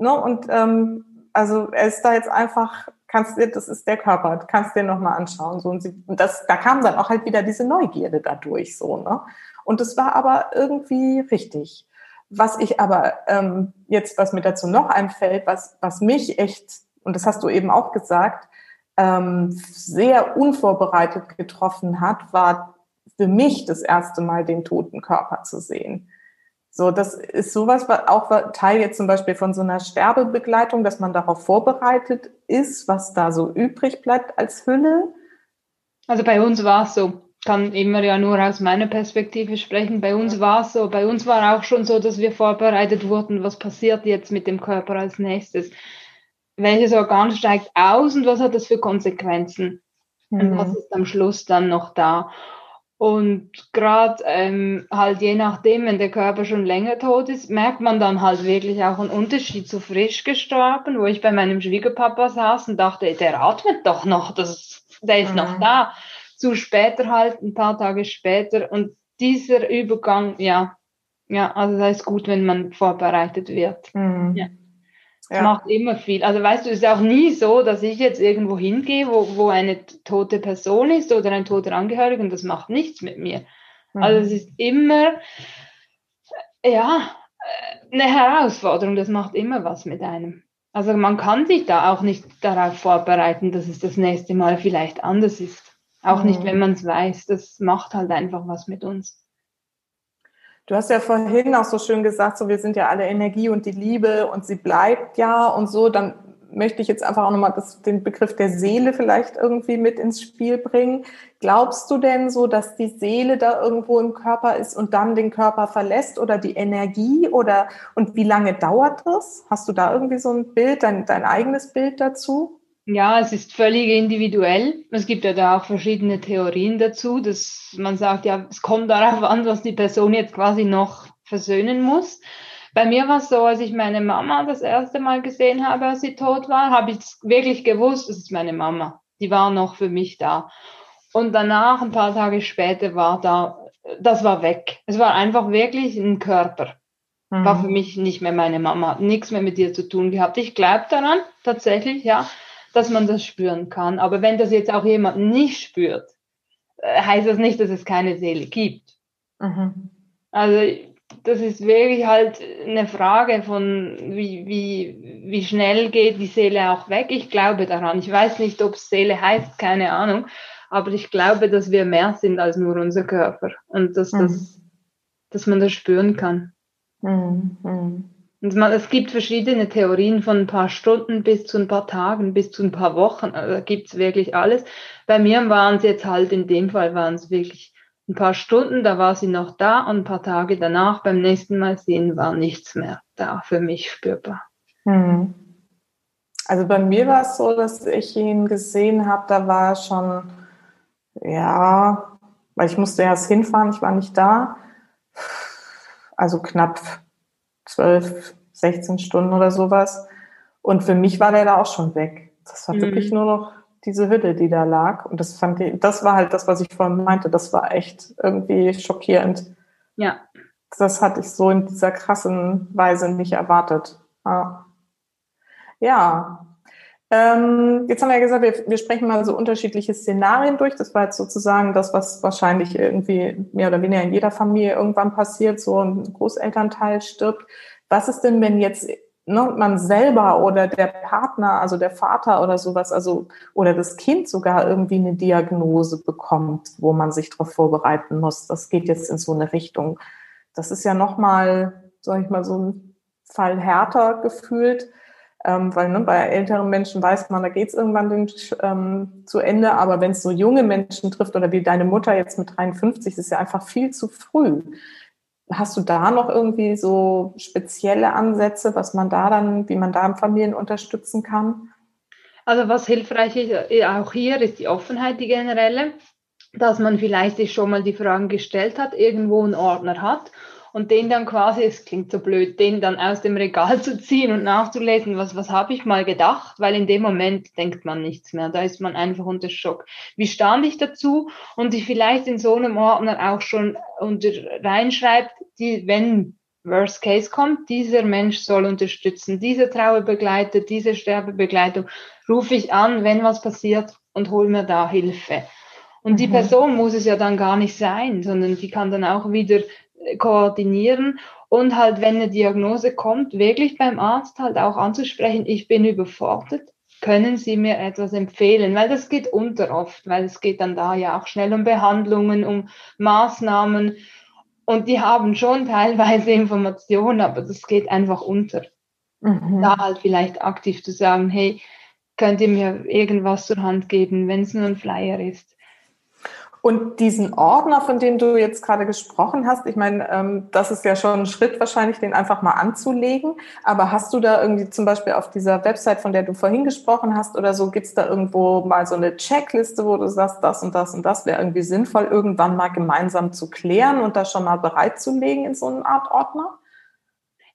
Ne, und ähm, also er ist da jetzt einfach, kannst dir, das ist der Körper, kannst dir nochmal anschauen. So, und sie, das, da kam dann auch halt wieder diese Neugierde dadurch so. Ne? Und es war aber irgendwie richtig. Was ich aber ähm, jetzt, was mir dazu noch einfällt, was, was mich echt, und das hast du eben auch gesagt, ähm, sehr unvorbereitet getroffen hat, war für mich das erste Mal den toten Körper zu sehen. So, das ist sowas, was auch Teil jetzt zum Beispiel von so einer Sterbebegleitung, dass man darauf vorbereitet ist, was da so übrig bleibt als Hülle. Also bei uns war es so, kann immer ja nur aus meiner Perspektive sprechen. Bei uns war es so, bei uns war auch schon so, dass wir vorbereitet wurden, was passiert jetzt mit dem Körper als nächstes. Welches Organ steigt aus und was hat das für Konsequenzen? Mhm. Und was ist am Schluss dann noch da? Und gerade ähm, halt je nachdem, wenn der Körper schon länger tot ist, merkt man dann halt wirklich auch einen Unterschied zu frisch gestorben, wo ich bei meinem Schwiegerpapa saß und dachte, der atmet doch noch, das, der ist mhm. noch da. Zu später halt, ein paar Tage später. Und dieser Übergang, ja, ja, also da ist gut, wenn man vorbereitet wird. Mhm. Ja. Das ja. macht immer viel. Also weißt du, es ist auch nie so, dass ich jetzt irgendwo hingehe, wo, wo eine tote Person ist oder ein toter Angehöriger und das macht nichts mit mir. Mhm. Also es ist immer, ja, eine Herausforderung, das macht immer was mit einem. Also man kann sich da auch nicht darauf vorbereiten, dass es das nächste Mal vielleicht anders ist. Auch mhm. nicht, wenn man es weiß. Das macht halt einfach was mit uns. Du hast ja vorhin auch so schön gesagt, so wir sind ja alle Energie und die Liebe und sie bleibt ja und so, dann möchte ich jetzt einfach auch nochmal den Begriff der Seele vielleicht irgendwie mit ins Spiel bringen. Glaubst du denn so, dass die Seele da irgendwo im Körper ist und dann den Körper verlässt oder die Energie oder und wie lange dauert das? Hast du da irgendwie so ein Bild, dein, dein eigenes Bild dazu? Ja, es ist völlig individuell. Es gibt ja da auch verschiedene Theorien dazu, dass man sagt, ja, es kommt darauf an, was die Person jetzt quasi noch versöhnen muss. Bei mir war es so, als ich meine Mama das erste Mal gesehen habe, als sie tot war, habe ich wirklich gewusst, das ist meine Mama. Die war noch für mich da. Und danach, ein paar Tage später, war da, das war weg. Es war einfach wirklich ein Körper. Mhm. War für mich nicht mehr meine Mama, hat nichts mehr mit ihr zu tun gehabt. Ich glaube daran, tatsächlich, ja dass man das spüren kann. Aber wenn das jetzt auch jemand nicht spürt, äh, heißt das nicht, dass es keine Seele gibt. Mhm. Also das ist wirklich halt eine Frage von, wie, wie, wie schnell geht die Seele auch weg. Ich glaube daran. Ich weiß nicht, ob es Seele heißt, keine Ahnung. Aber ich glaube, dass wir mehr sind als nur unser Körper und dass, mhm. das, dass man das spüren kann. Mhm. Und man, es gibt verschiedene Theorien von ein paar Stunden bis zu ein paar Tagen, bis zu ein paar Wochen. Also da gibt's wirklich alles. Bei mir waren es jetzt halt, in dem Fall waren es wirklich ein paar Stunden, da war sie noch da und ein paar Tage danach, beim nächsten Mal sehen, war nichts mehr da für mich spürbar. Hm. Also bei mir war es so, dass ich ihn gesehen habe, da war schon, ja, weil ich musste erst hinfahren, ich war nicht da. Also knapp zwölf, 16 Stunden oder sowas. Und für mich war der da auch schon weg. Das war mhm. wirklich nur noch diese Hütte, die da lag. Und das fand ich, das war halt das, was ich vorhin meinte. Das war echt irgendwie schockierend. Ja. Das hatte ich so in dieser krassen Weise nicht erwartet. Ja. ja. Ähm, jetzt haben wir ja gesagt, wir, wir sprechen mal so unterschiedliche Szenarien durch. Das war jetzt sozusagen das, was wahrscheinlich irgendwie mehr oder weniger in jeder Familie irgendwann passiert. So ein Großelternteil stirbt. Was ist denn, wenn jetzt ne, man selber oder der Partner, also der Vater oder sowas, also oder das Kind sogar irgendwie eine Diagnose bekommt, wo man sich darauf vorbereiten muss? Das geht jetzt in so eine Richtung. Das ist ja nochmal, sag ich mal, so ein Fall härter gefühlt. Ähm, weil ne, bei älteren Menschen weiß man, da geht es irgendwann den, ähm, zu Ende, aber wenn es so junge Menschen trifft oder wie deine Mutter jetzt mit 53, ist ja einfach viel zu früh. Hast du da noch irgendwie so spezielle Ansätze, was man da dann, wie man da Familien unterstützen kann? Also was hilfreich ist, äh, auch hier ist die Offenheit, die generelle, dass man vielleicht sich schon mal die Fragen gestellt hat, irgendwo einen Ordner hat und den dann quasi, es klingt so blöd, den dann aus dem Regal zu ziehen und nachzulesen, was, was habe ich mal gedacht, weil in dem Moment denkt man nichts mehr, da ist man einfach unter Schock. Wie stand ich dazu und ich vielleicht in so einem Ordner auch schon unter reinschreibt, die, wenn Worst Case kommt, dieser Mensch soll unterstützen, dieser Trauerbegleiter, diese Sterbebegleitung, rufe ich an, wenn was passiert und hol mir da Hilfe. Und die mhm. Person muss es ja dann gar nicht sein, sondern die kann dann auch wieder koordinieren und halt, wenn eine Diagnose kommt, wirklich beim Arzt halt auch anzusprechen, ich bin überfordert, können Sie mir etwas empfehlen? Weil das geht unter oft, weil es geht dann da ja auch schnell um Behandlungen, um Maßnahmen und die haben schon teilweise Informationen, aber das geht einfach unter. Mhm. Da halt vielleicht aktiv zu sagen, hey, könnt ihr mir irgendwas zur Hand geben, wenn es nur ein Flyer ist. Und diesen Ordner, von dem du jetzt gerade gesprochen hast, ich meine, ähm, das ist ja schon ein Schritt wahrscheinlich, den einfach mal anzulegen. Aber hast du da irgendwie zum Beispiel auf dieser Website, von der du vorhin gesprochen hast oder so, gibt's da irgendwo mal so eine Checkliste, wo du sagst, das und das und das wäre irgendwie sinnvoll, irgendwann mal gemeinsam zu klären und das schon mal bereitzulegen in so eine Art Ordner?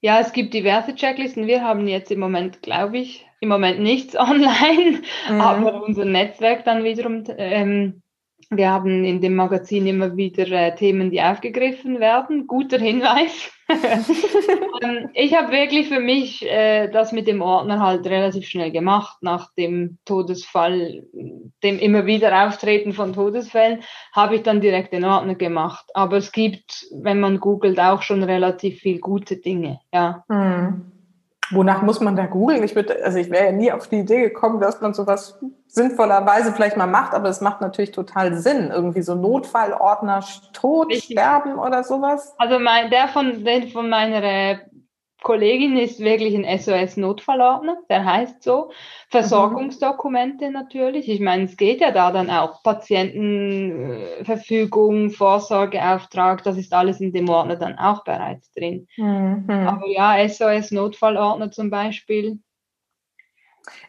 Ja, es gibt diverse Checklisten. Wir haben jetzt im Moment, glaube ich, im Moment nichts online, mhm. aber unser Netzwerk dann wiederum ähm, wir haben in dem Magazin immer wieder äh, Themen, die aufgegriffen werden. Guter Hinweis. ähm, ich habe wirklich für mich äh, das mit dem Ordner halt relativ schnell gemacht. Nach dem Todesfall, dem immer wieder Auftreten von Todesfällen, habe ich dann direkt den Ordner gemacht. Aber es gibt, wenn man googelt, auch schon relativ viel gute Dinge. Ja. Hm. Wonach muss man da googeln? Ich würde, also ich wäre ja nie auf die Idee gekommen, dass man sowas sinnvollerweise vielleicht mal macht, aber es macht natürlich total Sinn. Irgendwie so Notfallordner, Tod, Richtig. Sterben oder sowas. Also mein, der von, den von meiner Kollegin ist wirklich ein SOS-Notfallordner, der heißt so. Versorgungsdokumente natürlich. Ich meine, es geht ja da dann auch Patientenverfügung, Vorsorgeauftrag, das ist alles in dem Ordner dann auch bereits drin. Mhm. Aber ja, SOS-Notfallordner zum Beispiel,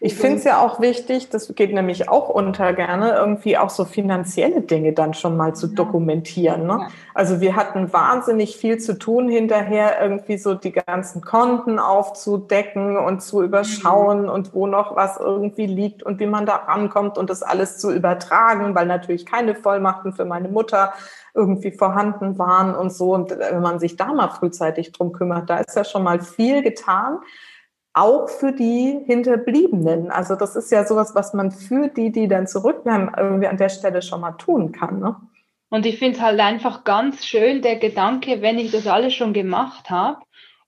ich finde es ja auch wichtig, das geht nämlich auch unter gerne, irgendwie auch so finanzielle Dinge dann schon mal zu dokumentieren. Ne? Also wir hatten wahnsinnig viel zu tun hinterher, irgendwie so die ganzen Konten aufzudecken und zu überschauen mhm. und wo noch was irgendwie liegt und wie man da rankommt und das alles zu übertragen, weil natürlich keine Vollmachten für meine Mutter irgendwie vorhanden waren und so. Und wenn man sich da mal frühzeitig drum kümmert, da ist ja schon mal viel getan auch für die Hinterbliebenen. Also das ist ja sowas, was man für die, die dann zurückbleiben, irgendwie an der Stelle schon mal tun kann. Ne? Und ich finde es halt einfach ganz schön, der Gedanke, wenn ich das alles schon gemacht habe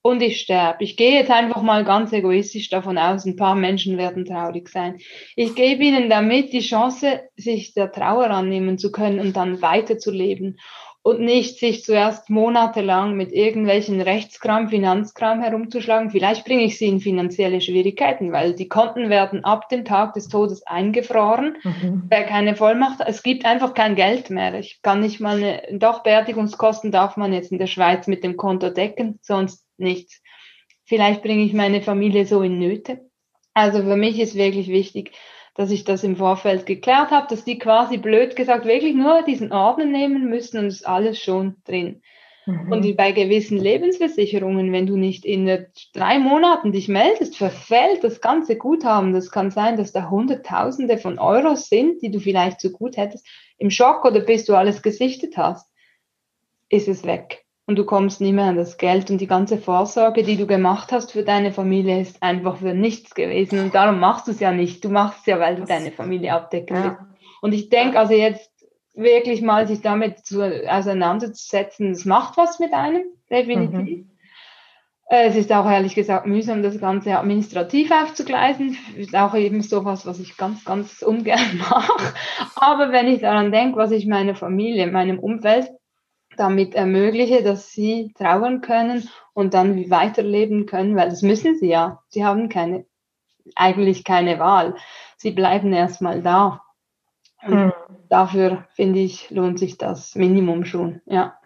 und ich sterbe. Ich gehe jetzt einfach mal ganz egoistisch davon aus, ein paar Menschen werden traurig sein. Ich gebe ihnen damit die Chance, sich der Trauer annehmen zu können und dann weiterzuleben und nicht sich zuerst monatelang mit irgendwelchen Rechtskram, Finanzkram herumzuschlagen. Vielleicht bringe ich sie in finanzielle Schwierigkeiten, weil die Konten werden ab dem Tag des Todes eingefroren. Mhm. Wer keine Vollmacht hat, es gibt einfach kein Geld mehr. Ich kann nicht mal eine, doch Beerdigungskosten darf man jetzt in der Schweiz mit dem Konto decken, sonst nichts. Vielleicht bringe ich meine Familie so in Nöte. Also für mich ist wirklich wichtig, dass ich das im Vorfeld geklärt habe, dass die quasi blöd gesagt wirklich nur diesen Ordner nehmen müssen und ist alles schon drin. Mhm. Und bei gewissen Lebensversicherungen, wenn du nicht in drei Monaten dich meldest, verfällt das ganze Guthaben. Das kann sein, dass da Hunderttausende von Euros sind, die du vielleicht zu gut hättest. Im Schock oder bis du alles gesichtet hast, ist es weg und du kommst nicht mehr an das Geld und die ganze Vorsorge, die du gemacht hast für deine Familie, ist einfach für nichts gewesen und darum machst du es ja nicht. Du machst es ja, weil du deine Familie abdecken willst. Ja. Und ich denke, also jetzt wirklich mal sich damit zu, auseinanderzusetzen, das macht was mit einem, definitiv. Mhm. Äh, es ist auch ehrlich gesagt mühsam, das Ganze administrativ aufzugleisen. Ist auch eben sowas, was ich ganz, ganz ungern mache. Aber wenn ich daran denke, was ich meiner Familie, meinem Umfeld damit ermögliche, dass sie trauern können und dann weiterleben können, weil das müssen sie ja. Sie haben keine, eigentlich keine Wahl. Sie bleiben erstmal da. Hm. dafür, finde ich, lohnt sich das Minimum schon, ja.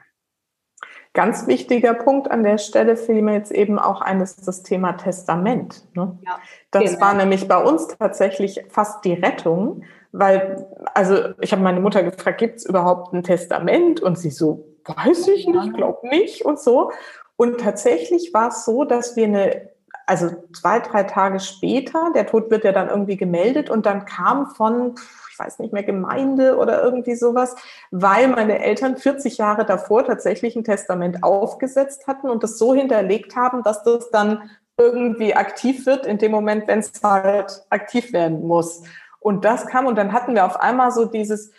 Ganz wichtiger Punkt an der Stelle fiel mir jetzt eben auch eines das Thema Testament. Ne? Ja, das genau. war nämlich bei uns tatsächlich fast die Rettung, weil, also ich habe meine Mutter gefragt, gibt es überhaupt ein Testament? Und sie so, weiß ich nicht, glaube nicht und so. Und tatsächlich war es so, dass wir eine, also zwei, drei Tage später, der Tod wird ja dann irgendwie gemeldet und dann kam von, ich weiß nicht mehr, Gemeinde oder irgendwie sowas, weil meine Eltern 40 Jahre davor tatsächlich ein Testament aufgesetzt hatten und das so hinterlegt haben, dass das dann irgendwie aktiv wird in dem Moment, wenn es halt aktiv werden muss. Und das kam und dann hatten wir auf einmal so dieses,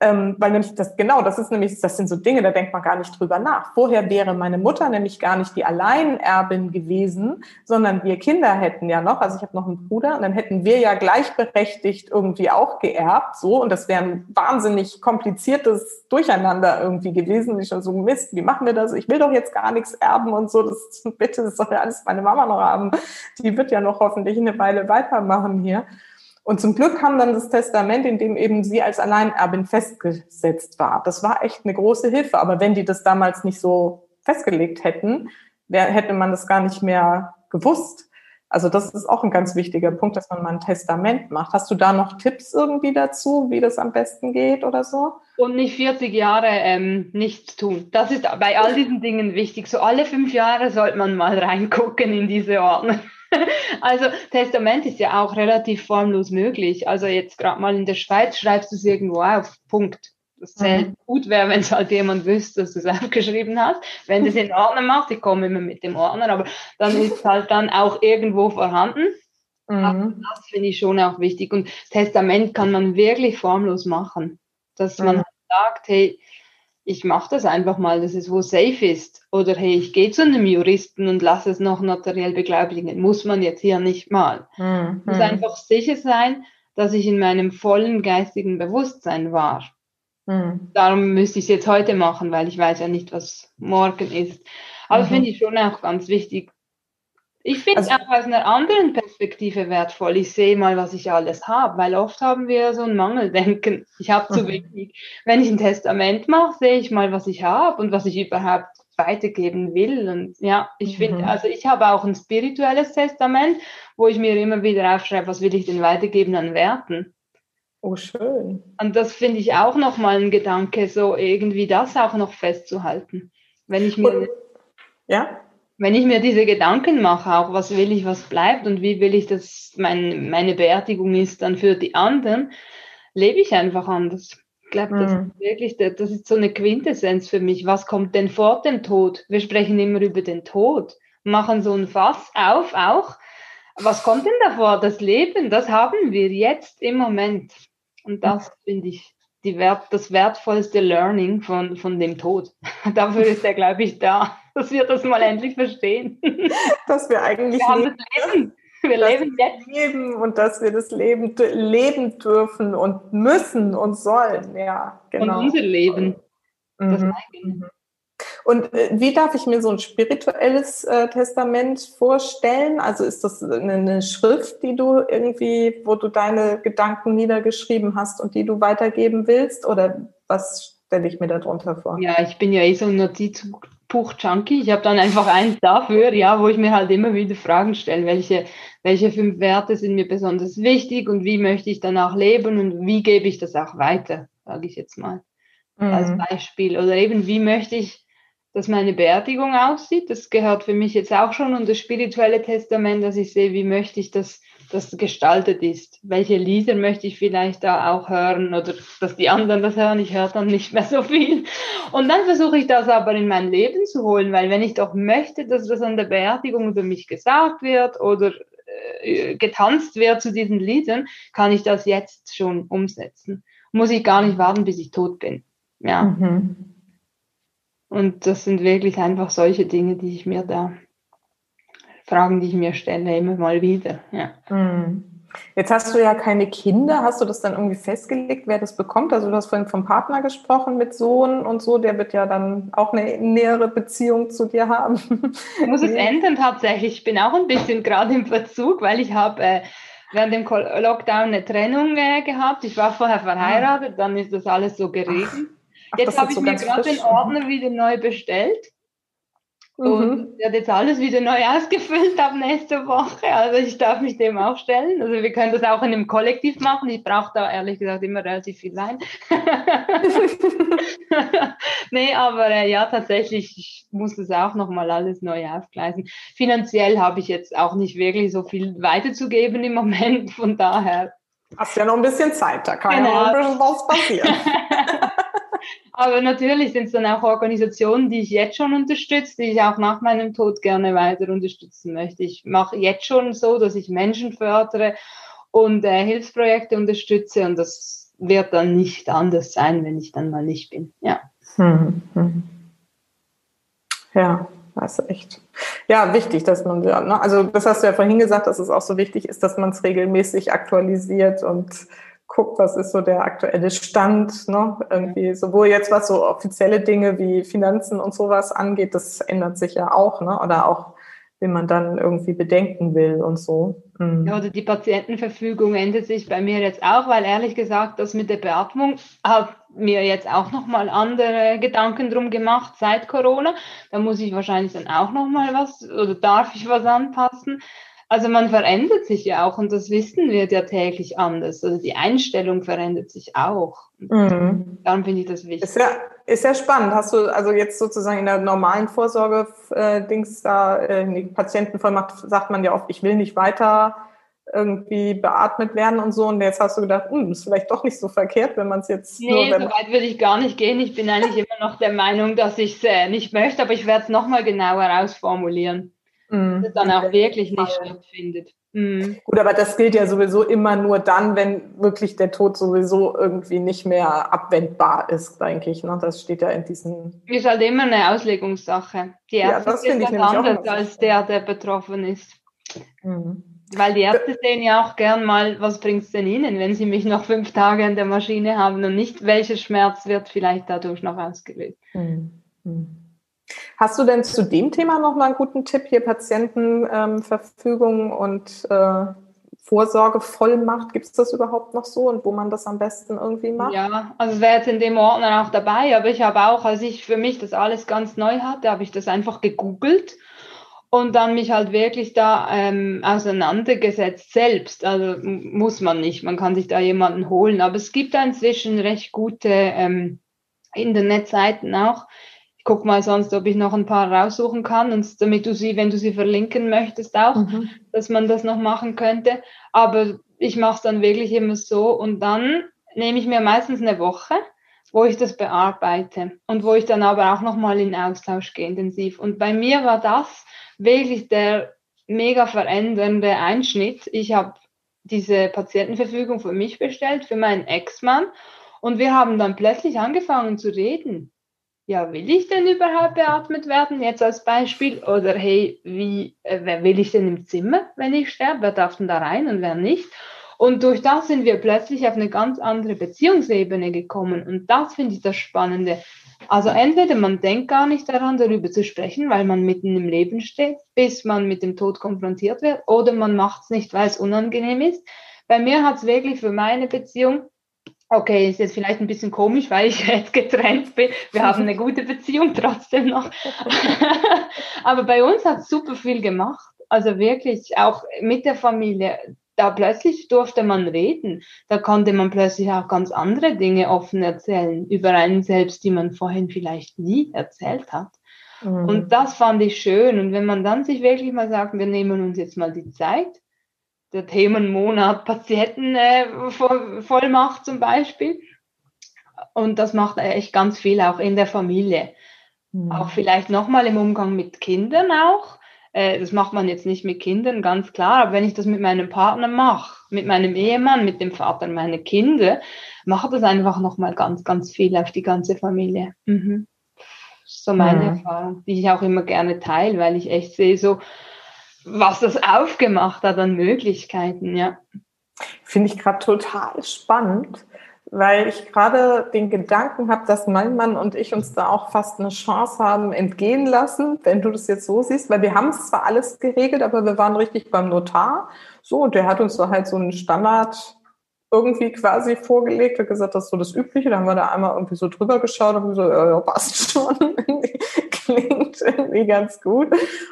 ähm, weil nämlich das, genau, das ist nämlich, das sind so Dinge, da denkt man gar nicht drüber nach. Vorher wäre meine Mutter nämlich gar nicht die Alleinerbin gewesen, sondern wir Kinder hätten ja noch, also ich habe noch einen Bruder, und dann hätten wir ja gleichberechtigt irgendwie auch geerbt, so, und das wäre ein wahnsinnig kompliziertes Durcheinander irgendwie gewesen. Ich schon so, Mist, wie machen wir das? Ich will doch jetzt gar nichts erben und so, das, bitte, das soll ja alles meine Mama noch haben. Die wird ja noch hoffentlich eine Weile weitermachen hier. Und zum Glück kam dann das Testament, in dem eben sie als Alleinerbin festgesetzt war. Das war echt eine große Hilfe. Aber wenn die das damals nicht so festgelegt hätten, hätte man das gar nicht mehr gewusst. Also das ist auch ein ganz wichtiger Punkt, dass man mal ein Testament macht. Hast du da noch Tipps irgendwie dazu, wie das am besten geht oder so? Und nicht 40 Jahre ähm, nichts tun. Das ist bei all diesen Dingen wichtig. So alle fünf Jahre sollte man mal reingucken in diese Ordnung. Also Testament ist ja auch relativ formlos möglich. Also jetzt gerade mal in der Schweiz schreibst du es irgendwo auf. Punkt. Das zählt mhm. gut wäre, wenn es halt jemand wüsste, dass du es aufgeschrieben hast. Wenn du es in Ordner machst, ich komme immer mit dem Ordner, aber dann ist es halt dann auch irgendwo vorhanden. Mhm. Das finde ich schon auch wichtig. Und Testament kann man wirklich formlos machen. Dass man mhm. sagt, hey, ich mache das einfach mal, dass es wo safe ist. Oder hey, ich gehe zu einem Juristen und lasse es noch notariell beglaubigen. Muss man jetzt hier nicht mal. Mhm. Muss einfach sicher sein, dass ich in meinem vollen geistigen Bewusstsein war. Mhm. Darum müsste ich es jetzt heute machen, weil ich weiß ja nicht, was morgen ist. Aber mhm. finde ich schon auch ganz wichtig, Ich finde es also, auch aus einer anderen Perspektive wertvoll. Ich sehe mal, was ich alles habe, weil oft haben wir so ein Mangeldenken. Ich habe zu mhm. wenig. Wenn ich ein Testament mache, sehe ich mal, was ich habe und was ich überhaupt weitergeben will. Und ja, ich finde, mhm. also ich habe auch ein spirituelles Testament, wo ich mir immer wieder aufschreibe, was will ich denn weitergeben an Werten. Oh, schön. Und das finde ich auch nochmal ein Gedanke, so irgendwie das auch noch festzuhalten. Wenn ich mir, und, ja? Wenn ich mir diese Gedanken mache, auch was will ich, was bleibt und wie will ich, dass mein, meine Beerdigung ist dann für die anderen, lebe ich einfach anders. Ich glaube, das mhm. ist wirklich, das ist so eine Quintessenz für mich. Was kommt denn vor dem Tod? Wir sprechen immer über den Tod, machen so ein Fass auf auch. Was kommt denn davor? Das Leben, das haben wir jetzt im Moment. Und das finde ich die Wert, das wertvollste Learning von, von dem Tod. Dafür ist er, glaube ich, da, dass wir das mal endlich verstehen. Dass wir eigentlich wir leben. leben. Wir leben jetzt. Leben und dass wir das Leben leben dürfen und müssen und sollen. Ja, genau. Und unser Leben. Mhm. Das eigene. Und äh, wie darf ich mir so ein spirituelles äh, Testament vorstellen? Also ist das eine, eine, Schrift, die du irgendwie, wo du deine Gedanken niedergeschrieben hast und die du weitergeben willst? Oder was stelle ich mir darunter vor? Ja, ich bin ja eh so ein Notizbuch-Junkie. Ich habe dann einfach eins dafür, ja, wo ich mir halt immer wieder Fragen stelle, welche, welche fünf Werte sind mir besonders wichtig und wie möchte ich danach leben und wie gebe ich das auch weiter, sage ich jetzt mal mhm. als Beispiel. Oder eben, wie möchte ich dass meine Beerdigung aussieht. Das gehört für mich jetzt auch schon unter das spirituelle Testament, dass ich sehe, wie möchte ich, dass das gestaltet ist. Welche Lieder möchte ich vielleicht da auch hören oder dass die anderen das hören. Ich höre dann nicht mehr so viel. Und dann versuche ich das aber in mein Leben zu holen, weil wenn ich doch möchte, dass das an der Beerdigung über mich gesagt wird oder äh, getanzt wird zu diesen Liedern, kann ich das jetzt schon umsetzen. Muss ich gar nicht warten, bis ich tot bin. Ja. Mhm. Und das sind wirklich einfach solche Dinge, die ich mir da, Fragen, die ich mir stelle, immer mal wieder. Ja. Hm. Jetzt hast du ja keine Kinder. Hast du das dann irgendwie festgelegt, wer das bekommt? Also du hast vorhin vom Partner gesprochen mit Sohn und so. Der wird ja dann auch eine nähere Beziehung zu dir haben. Ich muss es ändern tatsächlich. Ich bin auch ein bisschen gerade im Verzug, weil ich habe äh, während dem Lockdown eine Trennung äh, gehabt. Ich war vorher verheiratet, dann ist das alles so geregelt. Ach, jetzt habe ich so mir gerade den Ordner wieder neu bestellt. Mhm. Und wird jetzt alles wieder neu ausgefüllt ab nächste Woche. Also ich darf mich dem auch stellen. Also wir können das auch in einem Kollektiv machen. Ich brauche da ehrlich gesagt immer relativ viel Wein. nee, aber äh, ja, tatsächlich, ich muss das auch nochmal alles neu aufgleisen. Finanziell habe ich jetzt auch nicht wirklich so viel weiterzugeben im Moment. Von daher. Hast ja noch ein bisschen Zeit, da kann genau. ja noch ein bisschen was passieren. Aber natürlich sind es dann auch Organisationen, die ich jetzt schon unterstütze, die ich auch nach meinem Tod gerne weiter unterstützen möchte. Ich mache jetzt schon so, dass ich Menschen fördere und äh, Hilfsprojekte unterstütze und das wird dann nicht anders sein, wenn ich dann mal nicht bin. Ja. Hm, hm. Ja, das ist echt. Ja, wichtig, dass man, ne? also das hast du ja vorhin gesagt, dass es auch so wichtig ist, dass man es regelmäßig aktualisiert und guckt, was ist so der aktuelle Stand, ne? Irgendwie sowohl jetzt was so offizielle Dinge wie Finanzen und sowas angeht, das ändert sich ja auch, ne? Oder auch, wenn man dann irgendwie bedenken will und so. Mhm. Ja, oder die Patientenverfügung ändert sich bei mir jetzt auch, weil ehrlich gesagt, das mit der Beatmung hat mir jetzt auch nochmal andere Gedanken drum gemacht seit Corona. Da muss ich wahrscheinlich dann auch nochmal was oder darf ich was anpassen. Also man verändert sich ja auch und das Wissen wird ja täglich anders. Also die Einstellung verändert sich auch. Mhm. Darum finde ich das wichtig. Ist ja, ist ja spannend. Hast du also jetzt sozusagen in der normalen Vorsorge-Dings äh, da, äh, in die Patientenvollmacht sagt man ja oft, ich will nicht weiter irgendwie beatmet werden und so. Und jetzt hast du gedacht, hm, ist vielleicht doch nicht so verkehrt, wenn man es jetzt. Nee, so weit würde ich gar nicht gehen. Ich bin eigentlich immer noch der Meinung, dass ich es äh, nicht möchte, aber ich werde es nochmal genauer ausformulieren mhm. das dann auch wirklich nicht stattfindet. Mhm. Gut, aber das gilt ja sowieso immer nur dann, wenn wirklich der Tod sowieso irgendwie nicht mehr abwendbar ist, denke ich. Ne? Das steht ja in diesen. Ist halt immer eine Auslegungssache. Die Ärzte ja, das ist ganz anders als der, der betroffen ist. Mhm. Weil die Ärzte sehen ja auch gern mal, was bringt es denn Ihnen, wenn Sie mich noch fünf Tage in der Maschine haben und nicht, welcher Schmerz wird vielleicht dadurch noch ausgelöst. Mhm. Hast du denn zu dem Thema noch mal einen guten Tipp hier Patientenverfügung ähm, und äh, Vorsorgevollmacht? Gibt es das überhaupt noch so und wo man das am besten irgendwie macht? Ja, also wäre jetzt in dem Ordner auch dabei, aber ich habe auch, als ich für mich das alles ganz neu hatte, habe ich das einfach gegoogelt und dann mich halt wirklich da ähm, auseinandergesetzt selbst. Also muss man nicht, man kann sich da jemanden holen, aber es gibt da inzwischen recht gute ähm, Internetseiten auch. Ich gucke mal sonst, ob ich noch ein paar raussuchen kann und damit du sie, wenn du sie verlinken möchtest, auch, mhm. dass man das noch machen könnte. Aber ich mache es dann wirklich immer so und dann nehme ich mir meistens eine Woche, wo ich das bearbeite und wo ich dann aber auch nochmal in Austausch gehe, intensiv. Und bei mir war das wirklich der mega verändernde Einschnitt. Ich habe diese Patientenverfügung für mich bestellt, für meinen Ex-Mann. Und wir haben dann plötzlich angefangen zu reden. Ja, will ich denn überhaupt beatmet werden? Jetzt als Beispiel. Oder hey, wie, äh, wer will ich denn im Zimmer, wenn ich sterbe? Wer darf denn da rein und wer nicht? Und durch das sind wir plötzlich auf eine ganz andere Beziehungsebene gekommen. Und das finde ich das Spannende. Also entweder man denkt gar nicht daran, darüber zu sprechen, weil man mitten im Leben steht, bis man mit dem Tod konfrontiert wird, oder man macht es nicht, weil es unangenehm ist. Bei mir hat es wirklich für meine Beziehung, okay, ist jetzt vielleicht ein bisschen komisch, weil ich jetzt getrennt bin. Wir haben eine gute Beziehung trotzdem noch. Aber bei uns hat es super viel gemacht. Also wirklich auch mit der Familie da plötzlich durfte man reden. Da konnte man plötzlich auch ganz andere Dinge offen erzählen über einen selbst, die man vorhin vielleicht nie erzählt hat. Mhm. Und das fand ich schön. Und wenn man dann sich wirklich mal sagt, wir nehmen uns jetzt mal die Zeit, der Themenmonat Patientenvollmacht äh, zum Beispiel. Und das macht echt ganz viel auch in der Familie. Mhm. Auch vielleicht nochmal im Umgang mit Kindern auch äh, das macht man jetzt nicht mit Kindern, ganz klar. Aber wenn ich das mit meinem Partner mache, mit meinem Ehemann, mit dem Vater meiner Kinder, macht das einfach nochmal ganz, ganz viel auf die ganze Familie. Mhm. So meine ja. Erfahrung, die ich auch immer gerne teile, weil ich echt sehe, so was das aufgemacht hat an Möglichkeiten, ja. Finde ich gerade total spannend, weil ich gerade den Gedanken habe, dass mein Mann und ich uns da auch fast eine Chance haben entgehen lassen, wenn du das jetzt so siehst, weil wir haben es zwar alles geregelt, aber wir waren richtig beim Notar. So, und der hat uns da halt so einen Standard irgendwie quasi vorgelegt, hat gesagt, das ist so das Übliche. Da haben wir da einmal irgendwie so drüber geschaut und so, ja, ja passt schon. Klingt irgendwie ganz gut.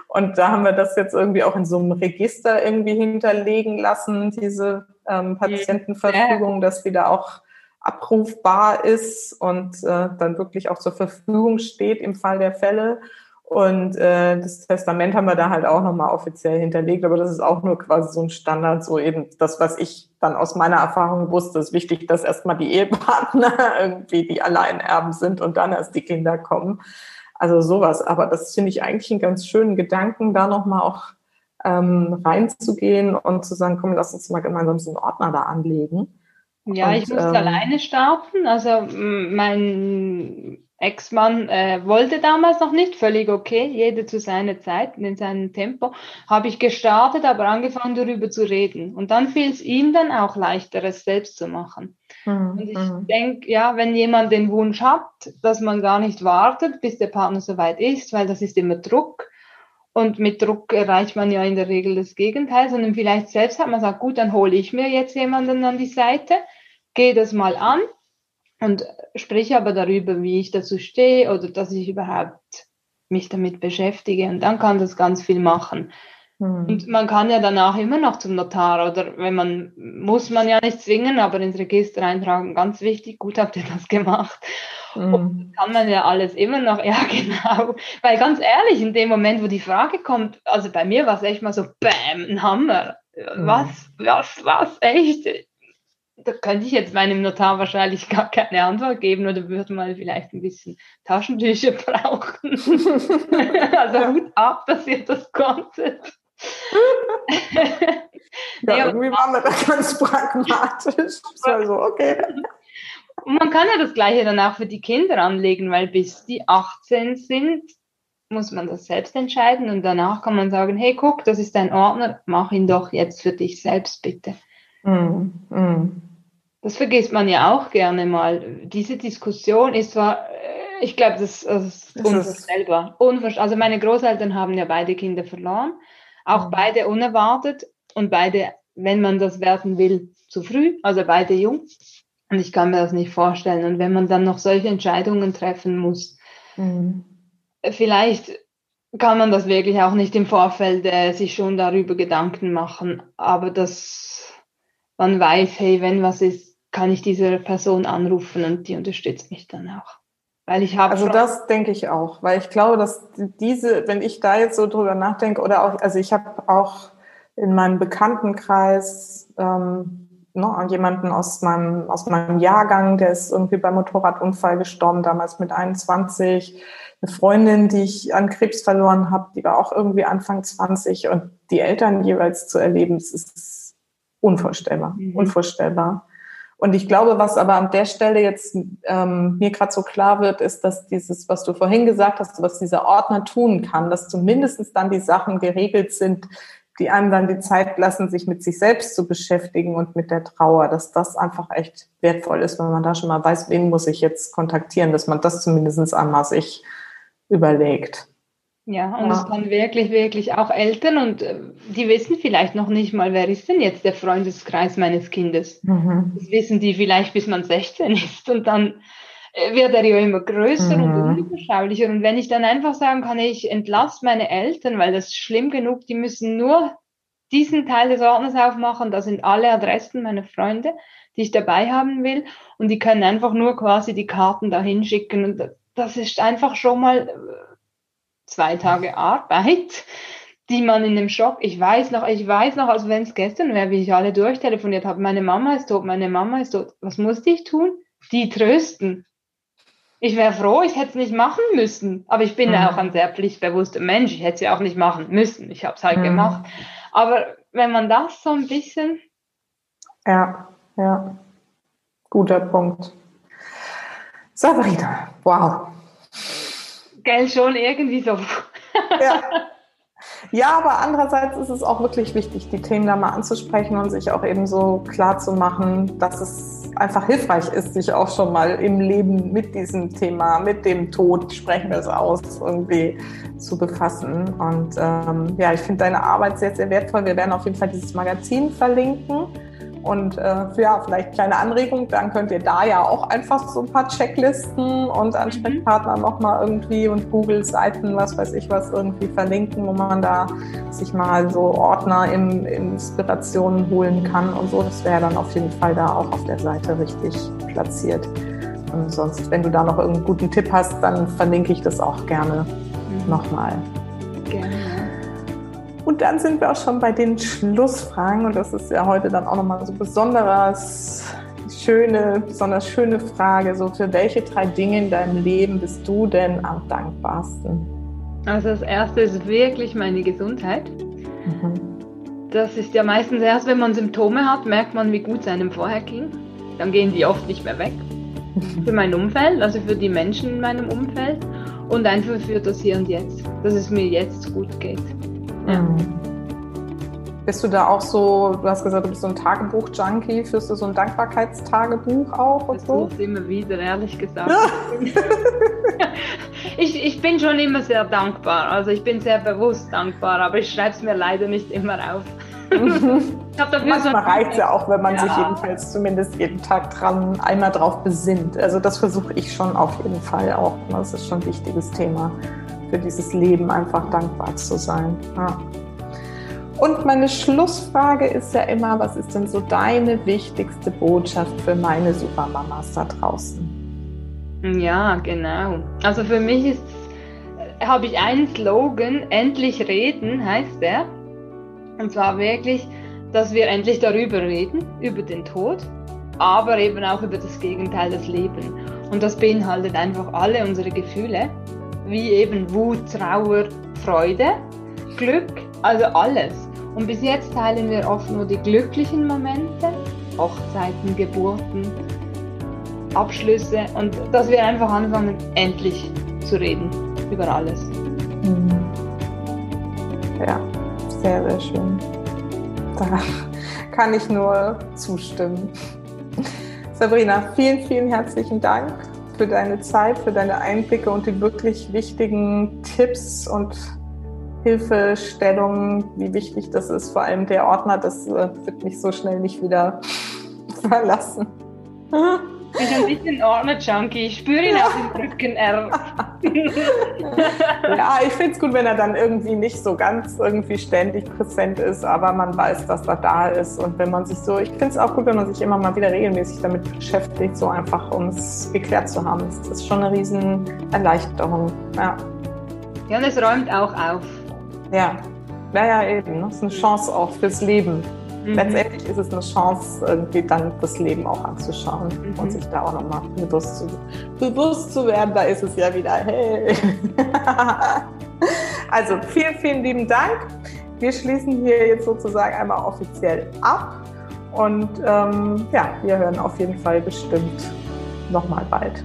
Und da haben wir das jetzt irgendwie auch in so einem Register irgendwie hinterlegen lassen, diese ähm, Patientenverfügung, dass wir da auch abrufbar ist und äh, dann wirklich auch zur Verfügung steht im Fall der Fälle. Und äh, das Testament haben wir da halt auch nochmal offiziell hinterlegt, aber das ist auch nur quasi so ein Standard, so eben das, was ich dann aus meiner Erfahrung wusste, ist wichtig, dass erstmal die Ehepartner irgendwie die Alleinerben sind und dann erst die Kinder kommen. Also sowas. Aber das finde ich eigentlich einen ganz schönen Gedanken, da nochmal auch ähm, reinzugehen und zu sagen, komm, lass uns mal gemeinsam so einen Ordner da anlegen ja, und, ich musste ähm, alleine starten. Also mein Ex-Mann äh, wollte damals noch nicht, völlig okay, jeder zu seiner Zeit, in seinem Tempo. Habe ich gestartet, aber angefangen darüber zu reden. Und dann fiel es ihm dann auch leichter, es selbst zu machen. Mhm. Und ich mhm. denke, ja, wenn jemand den Wunsch hat, dass man gar nicht wartet, bis der Partner soweit ist, weil das ist immer Druck, und mit Druck erreicht man ja in der Regel das Gegenteil, sondern vielleicht selbst hat man gesagt, gut, dann hole ich mir jetzt jemanden an die Seite, gehe das mal an und spreche aber darüber, wie ich dazu stehe oder dass ich überhaupt mich damit beschäftige. Und dann kann das ganz viel machen. Hm. Und man kann ja danach immer noch zum Notar oder wenn man, muss man ja nicht zwingen, aber ins Register eintragen, ganz wichtig, gut habt ihr das gemacht. Mhm. Und kann man ja alles immer noch, ja genau, weil ganz ehrlich, in dem Moment, wo die Frage kommt, also bei mir war es echt mal so, bam, ein Hammer. Mhm. Was, was, was, echt? Da könnte ich jetzt meinem Notar wahrscheinlich gar keine Antwort geben oder würde mal vielleicht ein bisschen Taschentücher brauchen. also Hut ab, dass ihr das konntet. ja, irgendwie waren wir da ganz pragmatisch. Also, okay. Und man kann ja das Gleiche danach für die Kinder anlegen, weil bis die 18 sind, muss man das selbst entscheiden und danach kann man sagen, hey, guck, das ist dein Ordner, mach ihn doch jetzt für dich selbst bitte. Mm, mm. Das vergisst man ja auch gerne mal. Diese Diskussion ist zwar ich glaube, das, das, ist unvorstellbar. Unvorstellbar. Also meine Großeltern haben ja beide Kinder verloren, auch mhm. beide unerwartet und beide, wenn man das werden will, zu früh, also beide jung. Und ich kann mir das nicht vorstellen. Und wenn man dann noch solche Entscheidungen treffen muss, mhm. vielleicht kann man das wirklich auch nicht im Vorfeld äh, sich schon darüber Gedanken machen. Aber dass man weiß, hey, wenn was ist, kann ich diese Person anrufen und die unterstützt mich dann auch. Weil ich habe. Also das denke ich auch, weil ich glaube, dass diese, wenn ich da jetzt so drüber nachdenke, oder auch, also ich habe auch in meinem Bekanntenkreis ähm, ne, jemanden aus meinem, aus meinem Jahrgang, der ist irgendwie beim Motorradunfall gestorben, damals mit 21. Eine Freundin, die ich an Krebs verloren habe, die war auch irgendwie Anfang 20 und die Eltern jeweils zu erleben, das ist unvorstellbar, mhm. unvorstellbar. Und ich glaube, was aber an der Stelle jetzt ähm, mir gerade so klar wird, ist, dass dieses, was du vorhin gesagt hast, was dieser Ordner tun kann, dass zumindest dann die Sachen geregelt sind, die einem dann die Zeit lassen, sich mit sich selbst zu beschäftigen und mit der Trauer, dass das einfach echt wertvoll ist, wenn man da schon mal weiß, wen muss ich jetzt kontaktieren, dass man das zumindest einmal sich überlegt. Ja, und ja. es kann wirklich, wirklich auch Eltern und äh, die wissen vielleicht noch nicht mal, wer ist denn jetzt der Freundeskreis meines Kindes. Mhm. Das wissen die vielleicht, bis man 16 ist und dann äh, wird er ja immer größer mhm. und unüberschaulicher. Und wenn ich dann einfach sagen kann, ich entlasse meine Eltern, weil das ist schlimm genug, die müssen nur diesen Teil des Ordners aufmachen, da sind alle Adressen meiner Freunde, die ich dabei haben will und die können einfach nur quasi die Karten dahin schicken und das ist einfach schon mal zwei Tage Arbeit, die man in dem Schock, ich weiß noch, ich weiß noch, als wenn es gestern wäre, wie ich alle durchtelefoniert habe, meine Mama ist tot, meine Mama ist tot. Was musste ich tun? Die trösten. Ich wäre froh, ich hätte es nicht machen müssen. Aber ich bin mhm. ja auch ein sehr pflichtbewusster Mensch. Ich hätte es ja auch nicht machen müssen. Ich habe es halt mhm. gemacht. Aber wenn man das so ein bisschen. Ja, ja. Guter Punkt. Sabrina, wow gell, schon irgendwie so. Ja. Ja, aber andererseits ist es auch wirklich wichtig, die Themen da mal anzusprechen und sich auch eben so klar zu machen, dass es einfach hilfreich ist, sich auch schon mal im Leben mit diesem Thema, mit dem Tod, sprechen wir es aus, irgendwie zu befassen. Und ähm, ja, ich finde deine Arbeit sehr, sehr wertvoll. Wir werden auf jeden Fall dieses Magazin verlinken. Und äh, ja, vielleicht kleine Anregung, dann könnt ihr da ja auch einfach so ein paar Checklisten und Ansprechpartner mhm. nochmal irgendwie und Google-Seiten, was weiß ich was, irgendwie verlinken, wo man da sich mal so Ordner in, Inspirationen holen kann und so. Das wäre dann auf jeden Fall da auch auf der Seite richtig platziert. Und sonst, wenn du da noch irgendeinen guten Tipp hast, dann verlinke ich das auch gerne mhm. nochmal. Gerne. Und dann sind wir auch schon bei den Schlussfragen. Und das ist ja heute dann auch nochmal so besonders schöne, besonders schöne Frage. So, für welche drei Dinge in deinem Leben bist du denn am dankbarsten? Also das erste ist wirklich meine Gesundheit. Mhm. Das ist ja meistens erst, wenn man Symptome hat, merkt man, wie gut es einem vorher ging. Dann gehen die oft nicht mehr weg. für mein Umfeld, also für die Menschen in meinem Umfeld und einfach für das Hier und Jetzt, dass es mir jetzt gut geht. Ja. Bist du da auch so, du hast gesagt, du bist so ein Tagebuch-Junkie, führst du so ein Dankbarkeitstagebuch auch und das so? Das immer wieder, ehrlich gesagt. Ja. ich, ich bin schon immer sehr dankbar, also ich bin sehr bewusst dankbar, aber ich schreibe es mir leider nicht immer auf. Manchmal so reicht es ja auch, wenn man ja. sich jedenfalls zumindest jeden Tag dran einmal drauf besinnt. Also das versuche ich schon auf jeden Fall auch. Das ist schon ein wichtiges Thema für dieses Leben einfach dankbar zu sein. Ja. Und meine Schlussfrage ist ja immer, was ist denn so deine wichtigste Botschaft für meine Supermamas da draußen? Ja, genau. Also für mich ist, habe ich einen Slogan, endlich reden heißt der. Und zwar wirklich, dass wir endlich darüber reden, über den Tod, aber eben auch über das Gegenteil, das Leben. Und das beinhaltet einfach alle unsere Gefühle wie eben Wut, Trauer, Freude, Glück, also alles. Und bis jetzt teilen wir oft nur die glücklichen Momente, Hochzeiten, Geburten, Abschlüsse und dass wir einfach anfangen, endlich zu reden über alles. Mhm. Ja, sehr, sehr schön. Da kann ich nur zustimmen. Sabrina, vielen, vielen herzlichen Dank für deine Zeit, für deine Einblicke und die wirklich wichtigen Tipps und Hilfestellungen, wie wichtig das ist. Vor allem der Ordner, das äh, wird mich so schnell nicht wieder verlassen. Ich bin ein bisschen Ordner-Junkie. Ich spüre ihn auf dem Rücken ja, ich finde es gut, wenn er dann irgendwie nicht so ganz irgendwie ständig präsent ist, aber man weiß, dass er da ist. Und wenn man sich so, ich finde es auch gut, wenn man sich immer mal wieder regelmäßig damit beschäftigt, so einfach, um es geklärt zu haben. Das ist schon eine riesen Erleichterung. Ja. Ja, und es räumt auch auf. Ja, ja, ja, eben. Das ist eine Chance auch fürs Leben. Mhm. Letztendlich ist es eine Chance, irgendwie dann das Leben auch anzuschauen mhm. und sich da auch nochmal bewusst zu, bewusst zu werden. Da ist es ja wieder, hey. also vielen, vielen lieben Dank. Wir schließen hier jetzt sozusagen einmal offiziell ab. Und ähm, ja, wir hören auf jeden Fall bestimmt nochmal bald.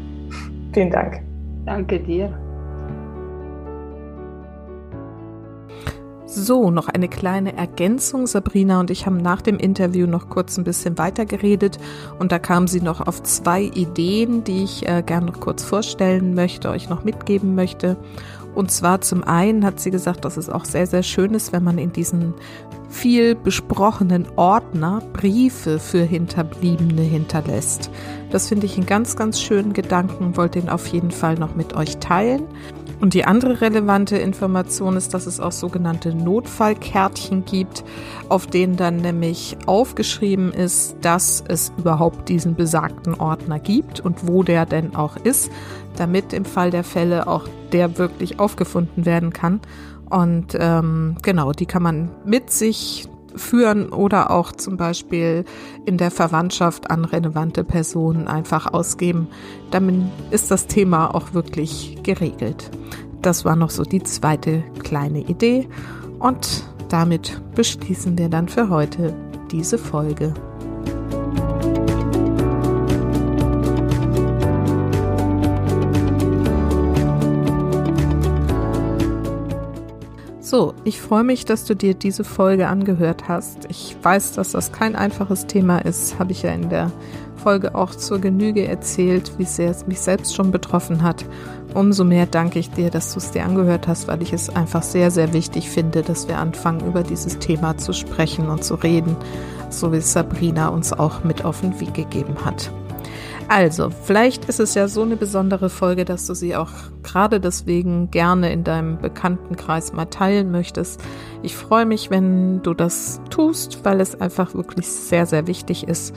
Vielen Dank. Danke dir. So, noch eine kleine Ergänzung. Sabrina und ich haben nach dem Interview noch kurz ein bisschen weiter geredet und da kam sie noch auf zwei Ideen, die ich äh, gerne noch kurz vorstellen möchte, euch noch mitgeben möchte. Und zwar zum einen hat sie gesagt, dass es auch sehr, sehr schön ist, wenn man in diesen viel besprochenen Ordner Briefe für Hinterbliebene hinterlässt. Das finde ich einen ganz, ganz schönen Gedanken, wollte ihn auf jeden Fall noch mit euch teilen. Und die andere relevante Information ist, dass es auch sogenannte Notfallkärtchen gibt, auf denen dann nämlich aufgeschrieben ist, dass es überhaupt diesen besagten Ordner gibt und wo der denn auch ist, damit im Fall der Fälle auch der wirklich aufgefunden werden kann. Und ähm, genau, die kann man mit sich führen oder auch zum Beispiel in der Verwandtschaft an relevante Personen einfach ausgeben. Damit ist das Thema auch wirklich geregelt. Das war noch so die zweite kleine Idee und damit beschließen wir dann für heute diese Folge. So, ich freue mich, dass du dir diese Folge angehört hast. Ich weiß, dass das kein einfaches Thema ist, habe ich ja in der Folge auch zur Genüge erzählt, wie sehr es mich selbst schon betroffen hat. Umso mehr danke ich dir, dass du es dir angehört hast, weil ich es einfach sehr, sehr wichtig finde, dass wir anfangen, über dieses Thema zu sprechen und zu reden, so wie Sabrina uns auch mit auf den Weg gegeben hat. Also, vielleicht ist es ja so eine besondere Folge, dass du sie auch gerade deswegen gerne in deinem Bekanntenkreis mal teilen möchtest. Ich freue mich, wenn du das tust, weil es einfach wirklich sehr, sehr wichtig ist.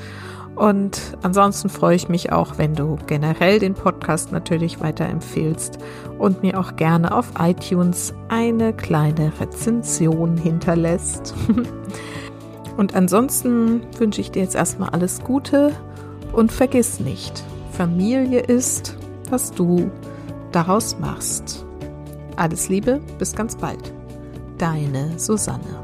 Und ansonsten freue ich mich auch, wenn du generell den Podcast natürlich weiterempfehlst und mir auch gerne auf iTunes eine kleine Rezension hinterlässt. und ansonsten wünsche ich dir jetzt erstmal alles Gute und vergiss nicht, Familie ist, was du daraus machst. Alles Liebe, bis ganz bald. Deine Susanne.